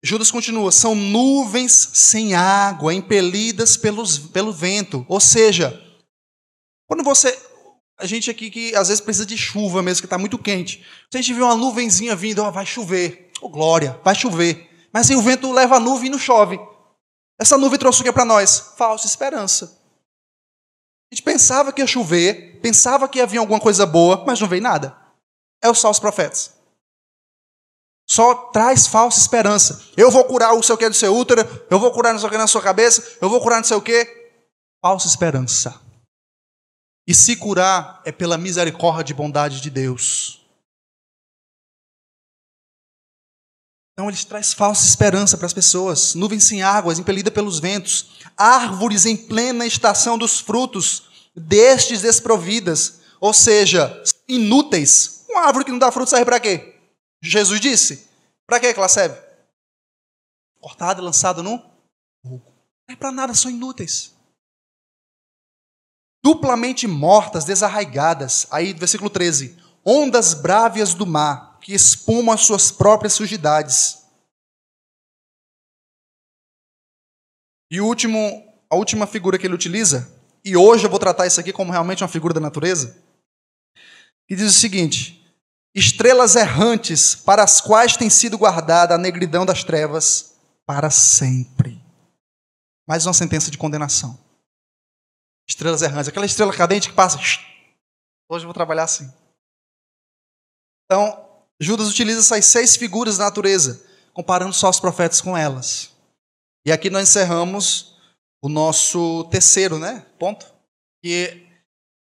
Judas continua: são nuvens sem água, impelidas pelos, pelo vento. Ou seja, quando você. A gente aqui que às vezes precisa de chuva mesmo, que está muito quente. Se a gente vê uma nuvenzinha vindo, vai chover. Oh, glória, vai chover. Mas aí o vento leva a nuvem e não chove. Essa nuvem trouxe o que para nós? Falsa esperança. A gente pensava que ia chover, pensava que ia vir alguma coisa boa, mas não veio nada. É os falsos profetas. Só traz falsa esperança. Eu vou curar o seu que do seu útero, eu vou curar não sei o que na sua cabeça, eu vou curar não sei o que. Falsa esperança. E se curar é pela misericórdia e bondade de Deus. Então ele traz falsa esperança para as pessoas. Nuvens sem águas, impelida pelos ventos. Árvores em plena estação dos frutos, destes desprovidas. Ou seja, inúteis. Uma árvore que não dá fruto serve para quê? Jesus disse. Para que ela serve? Cortada e lançada no fogo. Não é para nada, são inúteis. Duplamente mortas, desarraigadas. Aí, versículo 13. Ondas brávias do mar que espumam as suas próprias sujidades. E o último, a última figura que ele utiliza, e hoje eu vou tratar isso aqui como realmente uma figura da natureza, que diz o seguinte: estrelas errantes para as quais tem sido guardada a negridão das trevas para sempre. Mais uma sentença de condenação. Estrelas errantes, aquela estrela cadente que passa. Hoje eu vou trabalhar assim. Então, Judas utiliza essas seis figuras da natureza, comparando só os profetas com elas. E aqui nós encerramos o nosso terceiro né, ponto, que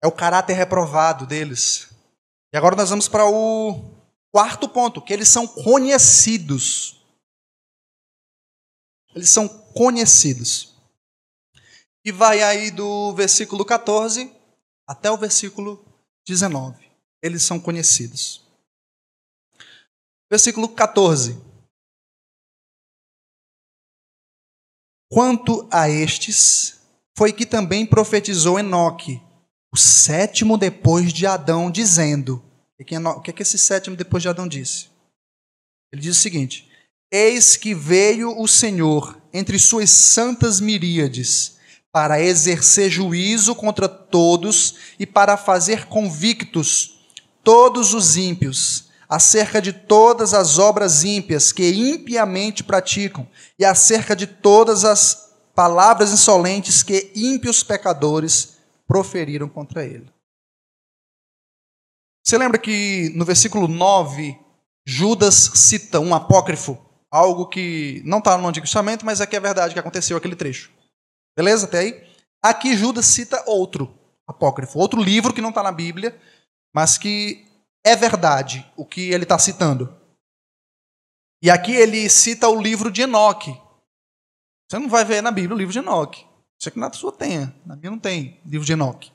é o caráter reprovado deles. E agora nós vamos para o quarto ponto, que eles são conhecidos. Eles são conhecidos. E vai aí do versículo 14 até o versículo 19. Eles são conhecidos. Versículo 14. Quanto a estes, foi que também profetizou Enoque, o sétimo depois de Adão, dizendo: o que é que esse sétimo depois de Adão disse? Ele diz o seguinte: Eis que veio o Senhor entre suas santas miríades para exercer juízo contra todos e para fazer convictos todos os ímpios acerca de todas as obras ímpias que impiamente praticam e acerca de todas as palavras insolentes que ímpios pecadores proferiram contra ele. Você lembra que no versículo 9, Judas cita um apócrifo, algo que não está no Antigo Testamento, mas é que é verdade que aconteceu aquele trecho. Beleza? Até aí? Aqui Judas cita outro apócrifo, outro livro que não está na Bíblia, mas que é verdade o que ele está citando. E aqui ele cita o livro de Enoque. Você não vai ver na Bíblia o livro de Enoque. Isso aqui na sua tem, na minha não tem livro de Enoque.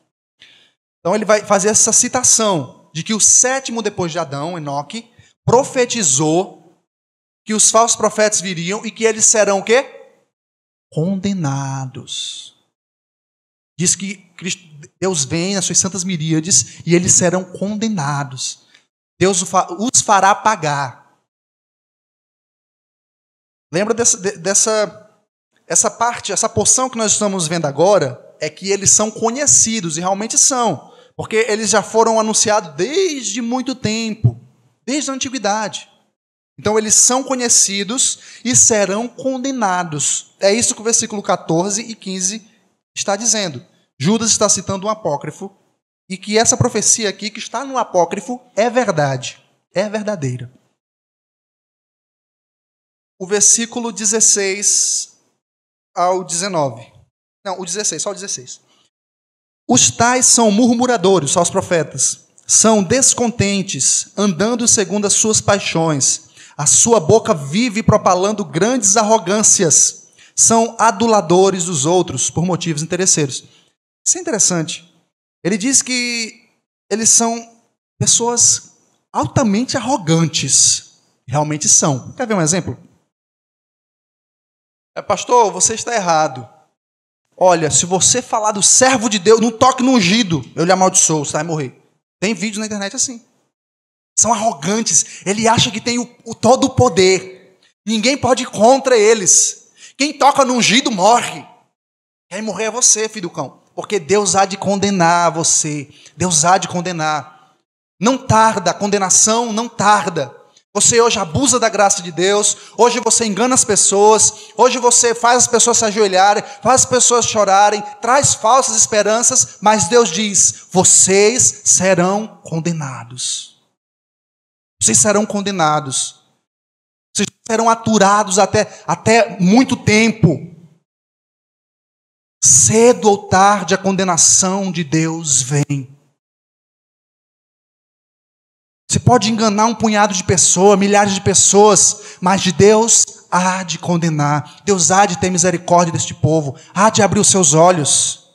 Então ele vai fazer essa citação de que o sétimo depois de Adão, Enoque, profetizou que os falsos profetas viriam e que eles serão o quê? Condenados. Diz que Deus vem nas suas santas miríades e eles serão condenados. Deus os fará pagar. Lembra dessa, dessa essa parte, essa porção que nós estamos vendo agora, é que eles são conhecidos, e realmente são, porque eles já foram anunciados desde muito tempo, desde a antiguidade. Então eles são conhecidos e serão condenados. É isso que o versículo 14 e 15 está dizendo. Judas está citando um apócrifo e que essa profecia aqui que está no apócrifo é verdade, é verdadeira. O versículo 16 ao 19. Não, o 16, só o 16. Os tais são murmuradores, só os profetas. São descontentes, andando segundo as suas paixões. A sua boca vive propalando grandes arrogâncias. São aduladores dos outros por motivos interesseiros. Isso é interessante. Ele diz que eles são pessoas altamente arrogantes. Realmente são. Quer ver um exemplo? É, pastor, você está errado. Olha, se você falar do servo de Deus, não toque no ungido, eu lhe amaldiçoo, você vai morrer. Tem vídeos na internet assim. São arrogantes. Ele acha que tem o, o todo o poder. Ninguém pode ir contra eles. Quem toca no ungido morre. Quem morrer é você, filho do cão porque Deus há de condenar você. Deus há de condenar. Não tarda, a condenação não tarda. Você hoje abusa da graça de Deus, hoje você engana as pessoas, hoje você faz as pessoas se ajoelharem, faz as pessoas chorarem, traz falsas esperanças, mas Deus diz: vocês serão condenados. Vocês serão condenados. Serão aturados até, até muito tempo. Cedo ou tarde a condenação de Deus vem. Você pode enganar um punhado de pessoas, milhares de pessoas, mas de Deus há de condenar. Deus há de ter misericórdia deste povo, há de abrir os seus olhos.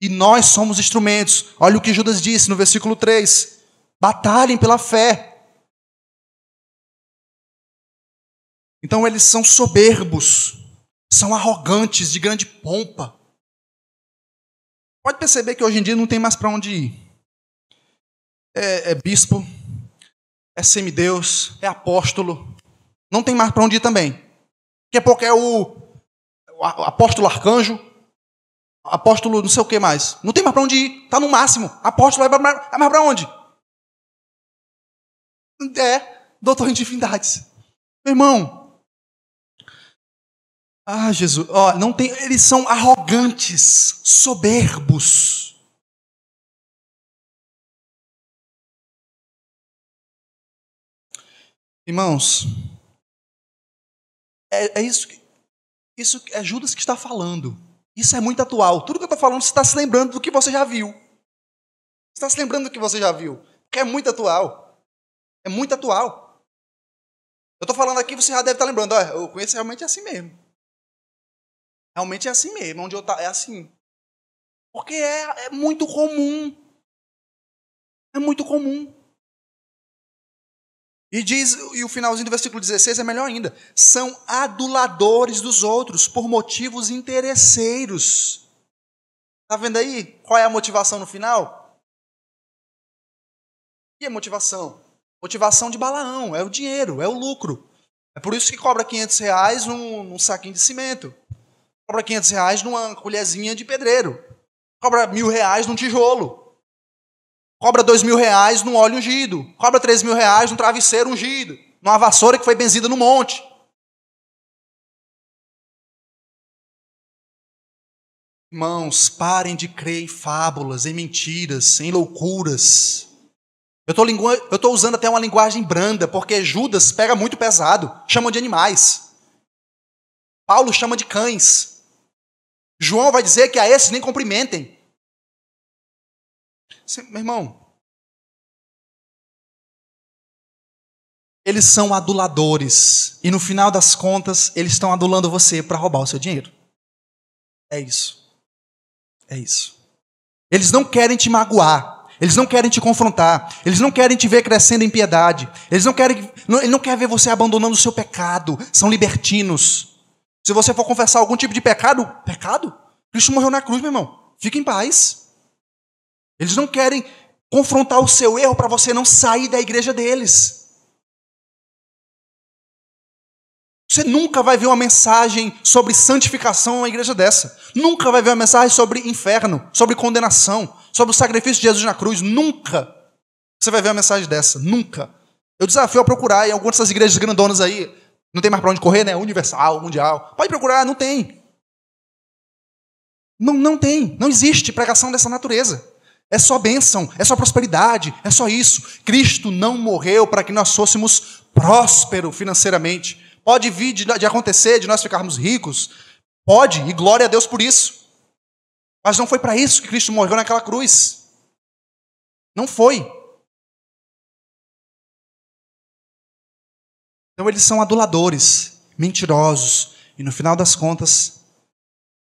E nós somos instrumentos. Olha o que Judas disse no versículo 3: batalhem pela fé. Então eles são soberbos, são arrogantes, de grande pompa. Pode perceber que hoje em dia não tem mais para onde ir. É, é bispo, é semideus, é apóstolo. Não tem mais para onde ir também. Daqui a pouco é o, o apóstolo arcanjo, apóstolo não sei o que mais. Não tem mais para onde ir. Está no máximo. Apóstolo vai mais para onde? É, doutor em divindades. Meu irmão, ah, Jesus, ó, não tem, eles são arrogantes, soberbos. Irmãos, é, é isso que isso é Judas que está falando. Isso é muito atual. Tudo que eu estou falando, você está se lembrando do que você já viu. Você está se lembrando do que você já viu. Porque é muito atual. É muito atual. Eu estou falando aqui, você já deve estar lembrando. Ó, eu conheço realmente assim mesmo. Realmente é assim mesmo, onde eu tá, é assim. Porque é, é muito comum. É muito comum. E diz, e o finalzinho do versículo 16 é melhor ainda: são aduladores dos outros por motivos interesseiros. Está vendo aí qual é a motivação no final? E a motivação? Motivação de Balaão, é o dinheiro, é o lucro. É por isso que cobra 500 reais num, num saquinho de cimento. Cobra 500 reais numa colherzinha de pedreiro. Cobra mil reais num tijolo. Cobra dois mil reais num óleo ungido. Cobra três mil reais num travesseiro ungido. Numa vassoura que foi benzida no monte. Irmãos, parem de crer em fábulas, em mentiras, em loucuras. Eu estou usando até uma linguagem branda, porque Judas pega muito pesado, chama de animais. Paulo chama de cães. João vai dizer que a esses nem cumprimentem. Meu irmão, eles são aduladores. E no final das contas, eles estão adulando você para roubar o seu dinheiro. É isso. É isso. Eles não querem te magoar. Eles não querem te confrontar. Eles não querem te ver crescendo em piedade. Eles não querem. Não, ele não quer ver você abandonando o seu pecado. São libertinos. Se você for confessar algum tipo de pecado, pecado? Cristo morreu na cruz, meu irmão. Fique em paz. Eles não querem confrontar o seu erro para você não sair da igreja deles. Você nunca vai ver uma mensagem sobre santificação numa igreja dessa. Nunca vai ver uma mensagem sobre inferno, sobre condenação, sobre o sacrifício de Jesus na cruz. Nunca você vai ver uma mensagem dessa. Nunca. Eu desafio a procurar em algumas dessas igrejas grandonas aí. Não tem mais para onde correr, né? Universal, mundial. Pode procurar, não tem. Não, não tem. Não existe pregação dessa natureza. É só bênção, é só prosperidade, é só isso. Cristo não morreu para que nós fôssemos prósperos financeiramente. Pode vir de, de acontecer, de nós ficarmos ricos. Pode, e glória a Deus por isso. Mas não foi para isso que Cristo morreu naquela cruz. Não foi. Então eles são aduladores, mentirosos, e no final das contas,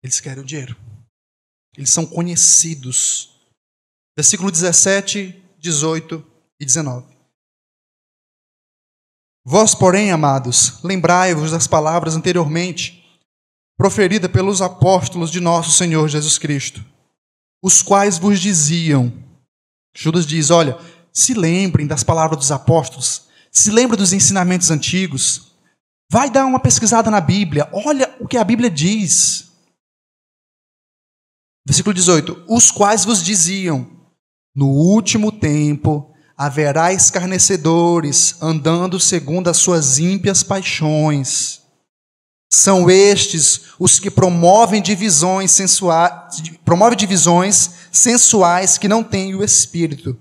eles querem o dinheiro. Eles são conhecidos. Versículo 17, 18 e 19. Vós, porém, amados, lembrai-vos das palavras anteriormente proferida pelos apóstolos de nosso Senhor Jesus Cristo, os quais vos diziam. Judas diz: Olha, se lembrem das palavras dos apóstolos, se lembrem dos ensinamentos antigos, vai dar uma pesquisada na Bíblia, olha o que a Bíblia diz. Versículo 18: Os quais vos diziam: No último tempo haverá escarnecedores andando segundo as suas ímpias paixões. São estes os que promovem divisões sensuais, promovem divisões sensuais que não têm o espírito.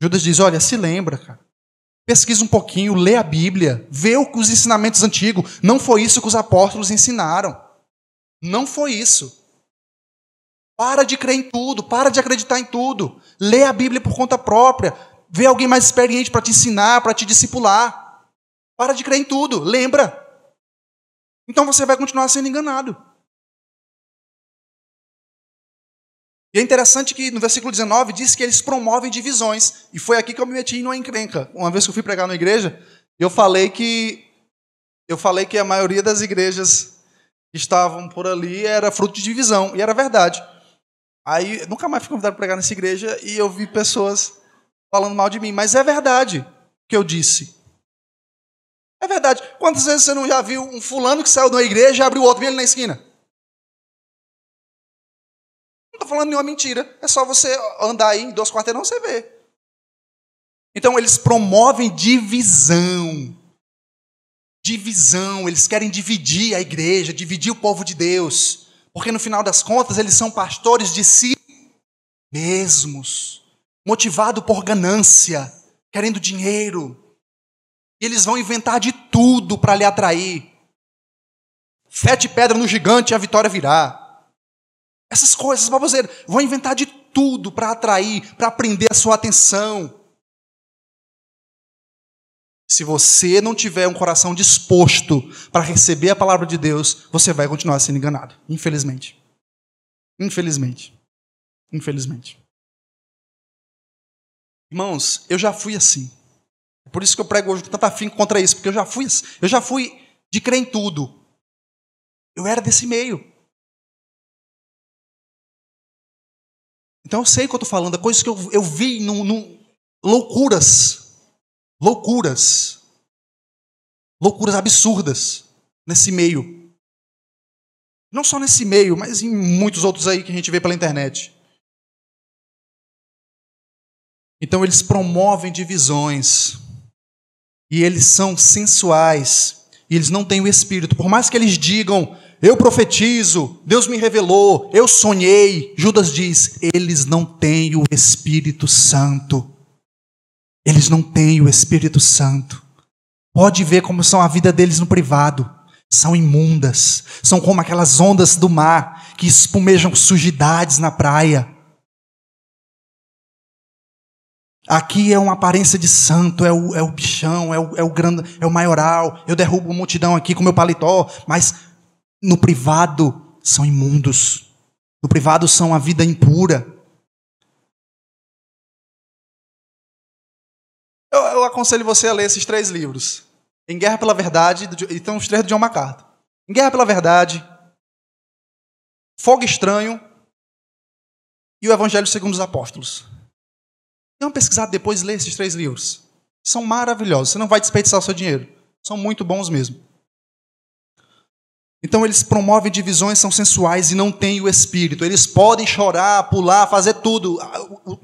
Judas diz: "Olha, se lembra, cara. Pesquisa um pouquinho, lê a Bíblia, vê os ensinamentos antigos. Não foi isso que os apóstolos ensinaram. Não foi isso. Para de crer em tudo, para de acreditar em tudo. Lê a Bíblia por conta própria. Vê alguém mais experiente para te ensinar, para te discipular. Para de crer em tudo, lembra. Então você vai continuar sendo enganado. E é interessante que no versículo 19 diz que eles promovem divisões. E foi aqui que eu me meti numa encrenca. Uma vez que eu fui pregar na igreja, eu falei que eu falei que a maioria das igrejas que estavam por ali era fruto de divisão. E era verdade. Aí nunca mais fui convidado para pregar nessa igreja e eu vi pessoas falando mal de mim, mas é verdade o que eu disse. É verdade. Quantas vezes você não já viu um fulano que saiu de uma igreja e abriu outro ele na esquina? Estou falando nenhuma mentira. É só você andar aí em dois quarteirões você vê. Então eles promovem divisão. Divisão. Eles querem dividir a igreja, dividir o povo de Deus. Porque no final das contas eles são pastores de si mesmos motivado por ganância, querendo dinheiro. E eles vão inventar de tudo para lhe atrair. Fete pedra no gigante e a vitória virá. Essas coisas, baboseira, vão inventar de tudo para atrair, para prender a sua atenção. Se você não tiver um coração disposto para receber a palavra de Deus, você vai continuar sendo enganado, infelizmente. Infelizmente. Infelizmente. Irmãos, eu já fui assim. por isso que eu prego hoje com tanta afinco contra isso, porque eu já fui, eu já fui de crer em tudo. Eu era desse meio. Então eu sei o que eu estou falando, é coisas que eu, eu vi num, num, loucuras. Loucuras. Loucuras absurdas nesse meio. Não só nesse meio, mas em muitos outros aí que a gente vê pela internet. Então eles promovem divisões. E eles são sensuais. E eles não têm o espírito. Por mais que eles digam, eu profetizo, Deus me revelou, eu sonhei. Judas diz, eles não têm o Espírito Santo. Eles não têm o Espírito Santo. Pode ver como são a vida deles no privado. São imundas. São como aquelas ondas do mar que espumejam sujidades na praia. Aqui é uma aparência de santo, é o, é o bichão, é o, é o grande, é o maioral. Eu derrubo a multidão aqui com meu paletó, mas no privado são imundos. No privado são a vida impura. Eu, eu aconselho você a ler esses três livros. Em Guerra pela Verdade, então os três do John MacArthur. Em Guerra pela Verdade, Fogo Estranho e o Evangelho segundo os Apóstolos. Dê uma pesquisada depois e lê esses três livros. São maravilhosos. Você não vai desperdiçar o seu dinheiro. São muito bons mesmo. Então eles promovem divisões, são sensuais e não têm o espírito. Eles podem chorar, pular, fazer tudo.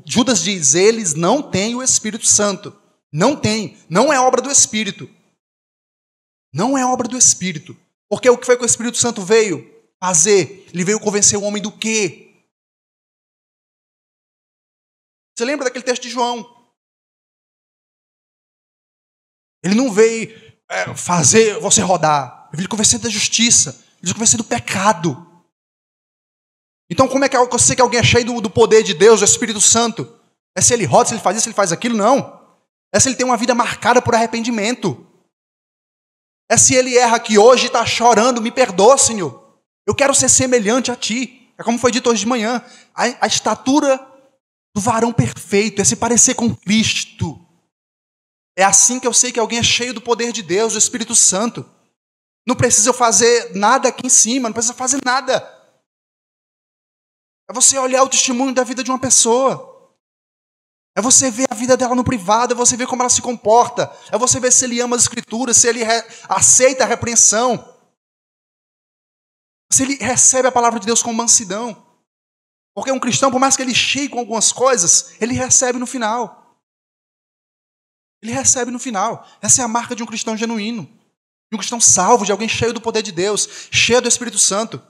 Judas diz: eles não têm o Espírito Santo. Não tem. Não é obra do Espírito. Não é obra do Espírito. Porque o que foi que o Espírito Santo veio fazer? Ele veio convencer o homem do quê? Você lembra daquele texto de João? Ele não veio é, fazer você rodar. Ele veio convencer da justiça. Ele veio convencer do pecado. Então, como é que eu sei que alguém é cheio do, do poder de Deus, do Espírito Santo? É se ele roda, se ele faz isso, se ele faz aquilo? Não. É se ele tem uma vida marcada por arrependimento. É se ele erra aqui hoje e está chorando, me perdoa, Senhor. Eu quero ser semelhante a Ti. É como foi dito hoje de manhã. A, a estatura do varão perfeito, é se parecer com Cristo. É assim que eu sei que alguém é cheio do poder de Deus, do Espírito Santo. Não precisa eu fazer nada aqui em cima, não precisa fazer nada. É você olhar o testemunho da vida de uma pessoa. É você ver a vida dela no privado, é você ver como ela se comporta, é você ver se ele ama as escrituras, se ele aceita a repreensão, se ele recebe a palavra de Deus com mansidão. Porque um cristão, por mais que ele cheie com algumas coisas, ele recebe no final. Ele recebe no final. Essa é a marca de um cristão genuíno. De um cristão salvo, de alguém cheio do poder de Deus, cheio do Espírito Santo.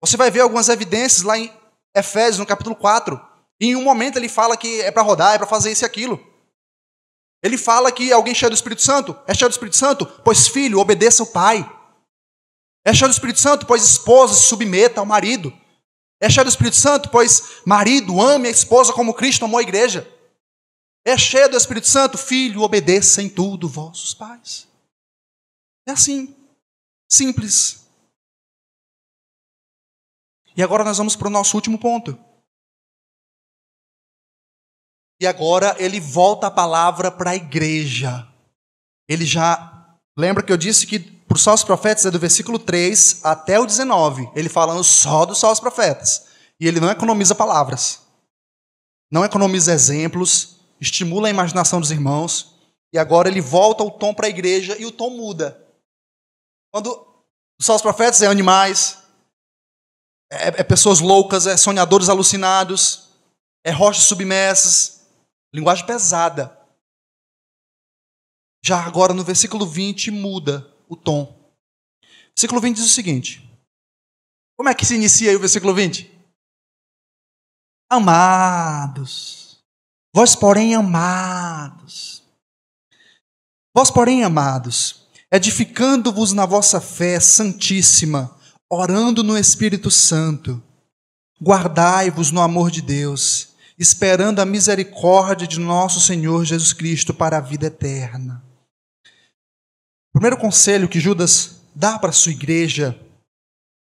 Você vai ver algumas evidências lá em Efésios, no capítulo 4. E em um momento ele fala que é para rodar, é para fazer isso e aquilo. Ele fala que alguém cheio do Espírito Santo é cheio do Espírito Santo, pois filho, obedeça ao pai. É cheio do Espírito Santo, pois esposa se submeta ao marido. É cheio do Espírito Santo, pois marido ame a esposa como Cristo amou a igreja. É cheio do Espírito Santo, filho, obedeça em tudo vossos pais. É assim, simples. E agora nós vamos para o nosso último ponto. E agora ele volta a palavra para a igreja. Ele já. Lembra que eu disse que por só os profetas é do versículo 3 até o 19. Ele falando só dos só os profetas. E ele não economiza palavras. Não economiza exemplos. Estimula a imaginação dos irmãos. E agora ele volta o tom para a igreja e o tom muda. Quando só os profetas é animais, é, é pessoas loucas, é sonhadores alucinados, é rochas submersas, linguagem pesada. Já agora no versículo 20 muda o tom. Versículo 20 diz o seguinte: Como é que se inicia aí o versículo 20? Amados, vós, porém, amados, vós, porém, amados, edificando-vos na vossa fé santíssima, orando no Espírito Santo, guardai-vos no amor de Deus, esperando a misericórdia de nosso Senhor Jesus Cristo para a vida eterna. O primeiro conselho que Judas dá para a sua igreja,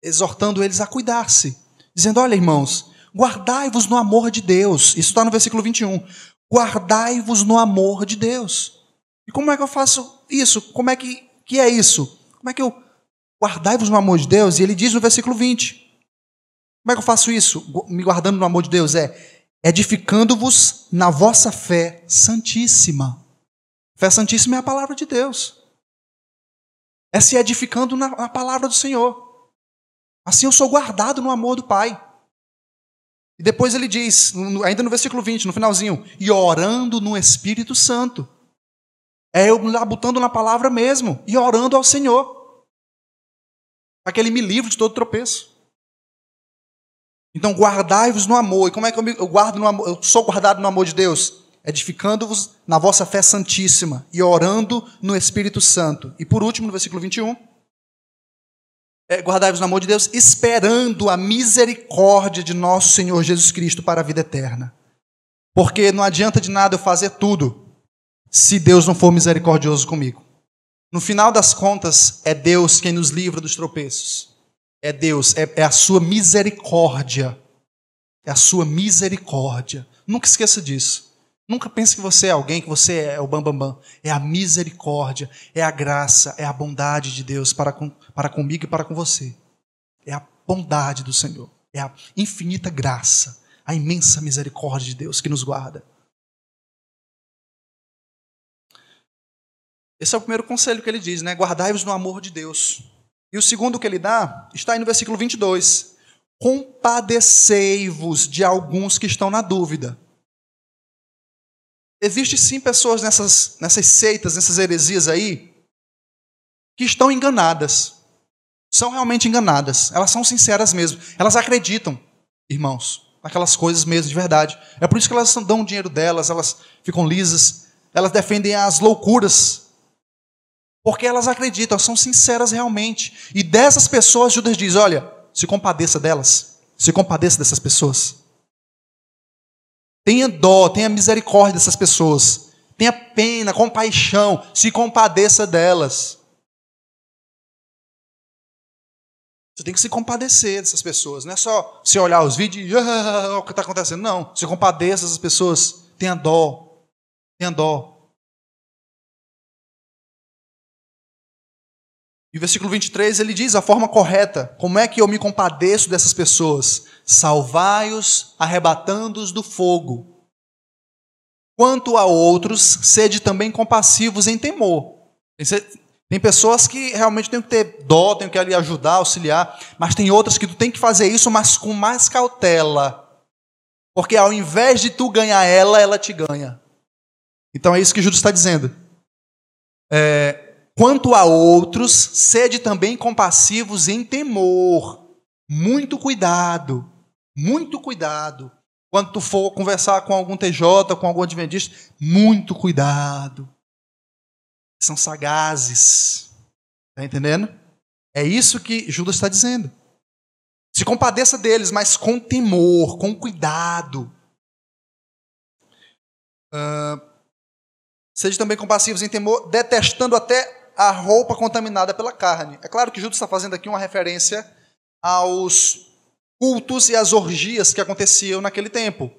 exortando eles a cuidar-se, dizendo: Olha, irmãos, guardai-vos no amor de Deus. Isso está no versículo 21. Guardai-vos no amor de Deus. E como é que eu faço isso? Como é que, que é isso? Como é que eu guardai-vos no amor de Deus? E ele diz no versículo 20. Como é que eu faço isso? Me guardando no amor de Deus? É edificando-vos na vossa fé santíssima. Fé santíssima é a palavra de Deus. É se edificando na, na palavra do Senhor. Assim eu sou guardado no amor do Pai. E depois ele diz, ainda no versículo 20, no finalzinho, e orando no Espírito Santo. É eu lá botando na palavra mesmo e orando ao Senhor. Para que ele me livre de todo tropeço. Então guardai-vos no amor. E como é que eu, guardo no amor? Eu sou guardado no amor de Deus? Edificando-vos na vossa fé santíssima e orando no Espírito Santo. E por último, no versículo 21, é, guardai-vos no amor de Deus, esperando a misericórdia de nosso Senhor Jesus Cristo para a vida eterna. Porque não adianta de nada eu fazer tudo se Deus não for misericordioso comigo. No final das contas, é Deus quem nos livra dos tropeços. É Deus, é, é a sua misericórdia. É a sua misericórdia. Nunca esqueça disso. Nunca pense que você é alguém, que você é o bambambam. Bam, bam. É a misericórdia, é a graça, é a bondade de Deus para, com, para comigo e para com você. É a bondade do Senhor. É a infinita graça, a imensa misericórdia de Deus que nos guarda. Esse é o primeiro conselho que ele diz, né? Guardai-vos no amor de Deus. E o segundo que ele dá está aí no versículo 22. Compadecei-vos de alguns que estão na dúvida. Existem sim pessoas nessas, nessas seitas, nessas heresias aí, que estão enganadas. São realmente enganadas. Elas são sinceras mesmo. Elas acreditam, irmãos, naquelas coisas mesmo, de verdade. É por isso que elas dão o dinheiro delas, elas ficam lisas, elas defendem as loucuras porque elas acreditam, são sinceras realmente. E dessas pessoas, Judas diz: olha, se compadeça delas, se compadeça dessas pessoas. Tenha dó, tenha misericórdia dessas pessoas. Tenha pena, compaixão, se compadeça delas. Você tem que se compadecer dessas pessoas. Não é só se olhar os vídeos e ah, o que está acontecendo. Não. Se compadeça dessas pessoas. Tenha dó. Tenha dó. E o versículo 23 ele diz a forma correta: como é que eu me compadeço dessas pessoas? Salvai-os, arrebatando-os do fogo. Quanto a outros, sede também compassivos em temor. Tem pessoas que realmente têm que ter dó, têm que ali ajudar, auxiliar, mas tem outras que tu tem que fazer isso, mas com mais cautela. Porque ao invés de tu ganhar ela, ela te ganha. Então é isso que Judas está dizendo. É, Quanto a outros, sede também compassivos em temor. Muito cuidado, muito cuidado. Quando tu for conversar com algum TJ, com algum adventista, muito cuidado. São sagazes. Está entendendo? É isso que Judas está dizendo. Se compadeça deles, mas com temor, com cuidado. Uh, seja também compassivos em temor, detestando até a roupa contaminada pela carne. É claro que Judas está fazendo aqui uma referência aos cultos e às orgias que aconteciam naquele tempo,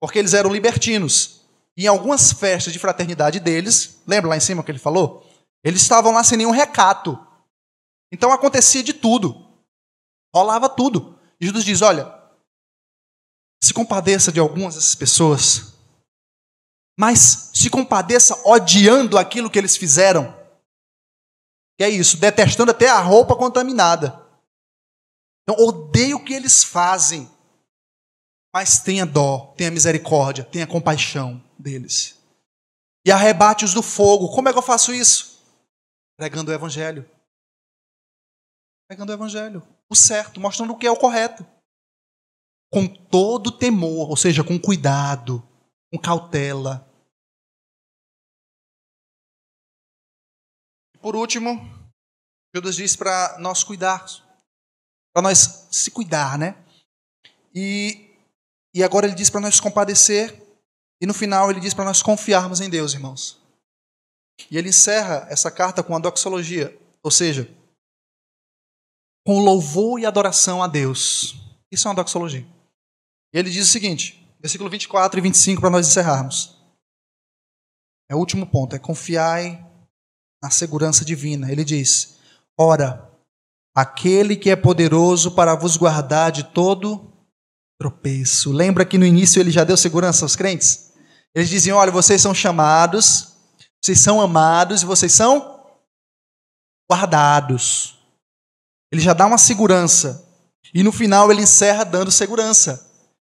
porque eles eram libertinos. E em algumas festas de fraternidade deles, lembra lá em cima que ele falou? Eles estavam lá sem nenhum recato. Então acontecia de tudo. Rolava tudo. E Judas diz: olha, se compadeça de algumas dessas pessoas, mas se compadeça odiando aquilo que eles fizeram. Que é isso, detestando até a roupa contaminada. Então, odeio o que eles fazem. Mas tenha dó, tenha misericórdia, tenha compaixão deles. E arrebate-os do fogo. Como é que eu faço isso? Pregando o evangelho. Pregando o evangelho. O certo, mostrando o que é o correto. Com todo temor, ou seja, com cuidado, com cautela, Por último, Judas diz para nós cuidarmos, para nós se cuidar, né? E, e agora ele diz para nós compadecer, e no final ele diz para nós confiarmos em Deus, irmãos. E ele encerra essa carta com a doxologia, ou seja, com louvor e adoração a Deus. Isso é uma doxologia. E ele diz o seguinte, versículo 24 e 25, para nós encerrarmos. É o último ponto, é confiar na segurança divina. Ele diz: Ora, aquele que é poderoso para vos guardar de todo tropeço. Lembra que no início ele já deu segurança aos crentes? Eles diziam: Olha, vocês são chamados, vocês são amados e vocês são guardados. Ele já dá uma segurança. E no final ele encerra dando segurança.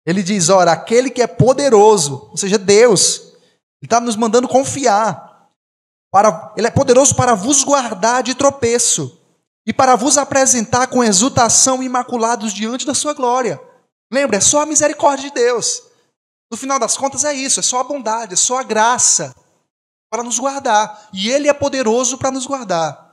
Ele diz: Ora, aquele que é poderoso, ou seja, Deus, ele está nos mandando confiar. Para, ele é poderoso para vos guardar de tropeço e para vos apresentar com exultação imaculados diante da sua glória. Lembra, é só a misericórdia de Deus. No final das contas é isso, é só a bondade, é só a graça para nos guardar. E Ele é poderoso para nos guardar.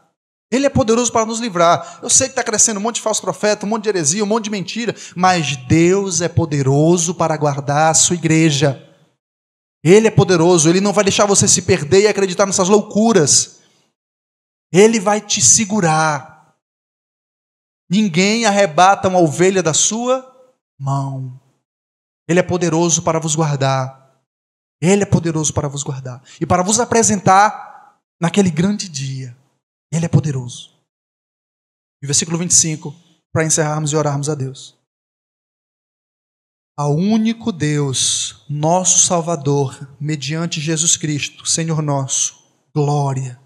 Ele é poderoso para nos livrar. Eu sei que está crescendo um monte de falso profeta, um monte de heresia, um monte de mentira, mas Deus é poderoso para guardar a sua igreja. Ele é poderoso, ele não vai deixar você se perder e acreditar nessas loucuras. Ele vai te segurar. Ninguém arrebata uma ovelha da sua mão. Ele é poderoso para vos guardar. Ele é poderoso para vos guardar e para vos apresentar naquele grande dia. Ele é poderoso. E versículo 25, para encerrarmos e orarmos a Deus. Ao único Deus, nosso Salvador, mediante Jesus Cristo, Senhor nosso, glória,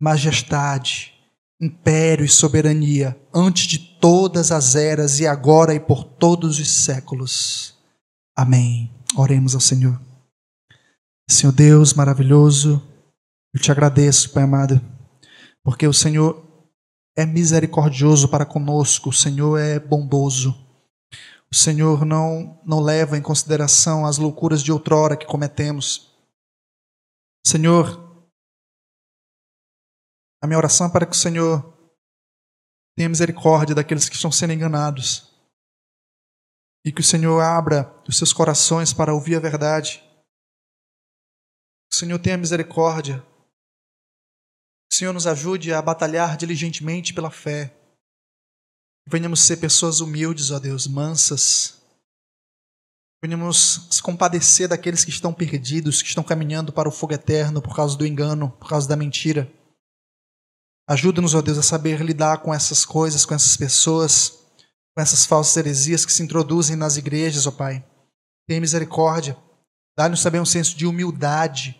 majestade, império e soberania, antes de todas as eras e agora e por todos os séculos. Amém. Oremos ao Senhor. Senhor Deus maravilhoso, eu te agradeço, Pai amado, porque o Senhor é misericordioso para conosco, o Senhor é bondoso. O Senhor não, não leva em consideração as loucuras de outrora que cometemos. Senhor, a minha oração é para que o Senhor tenha misericórdia daqueles que estão sendo enganados. E que o Senhor abra os seus corações para ouvir a verdade. Que o Senhor tenha misericórdia. Que o Senhor nos ajude a batalhar diligentemente pela fé. Venhamos ser pessoas humildes, ó Deus, mansas. Venhamos se compadecer daqueles que estão perdidos, que estão caminhando para o fogo eterno por causa do engano, por causa da mentira. Ajuda-nos, ó Deus, a saber lidar com essas coisas, com essas pessoas, com essas falsas heresias que se introduzem nas igrejas, ó Pai. Tenha misericórdia. Dá-nos também um senso de humildade,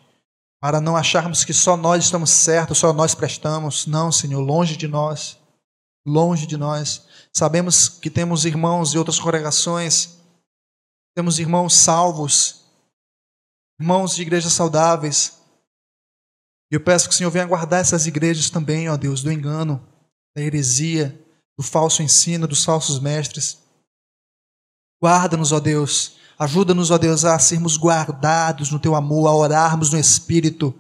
para não acharmos que só nós estamos certos, só nós prestamos. Não, Senhor, longe de nós. Longe de nós. Sabemos que temos irmãos de outras congregações, temos irmãos salvos, irmãos de igrejas saudáveis. E eu peço que o Senhor venha guardar essas igrejas também, ó Deus, do engano, da heresia, do falso ensino, dos falsos mestres. Guarda-nos, ó Deus. Ajuda-nos, ó Deus, a sermos guardados no teu amor, a orarmos no Espírito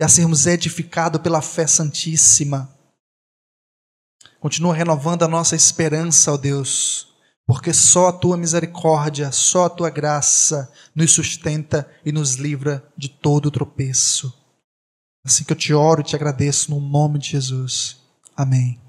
e a sermos edificados pela fé santíssima. Continua renovando a nossa esperança, ó Deus, porque só a tua misericórdia, só a tua graça nos sustenta e nos livra de todo tropeço. Assim que eu te oro e te agradeço no nome de Jesus. Amém.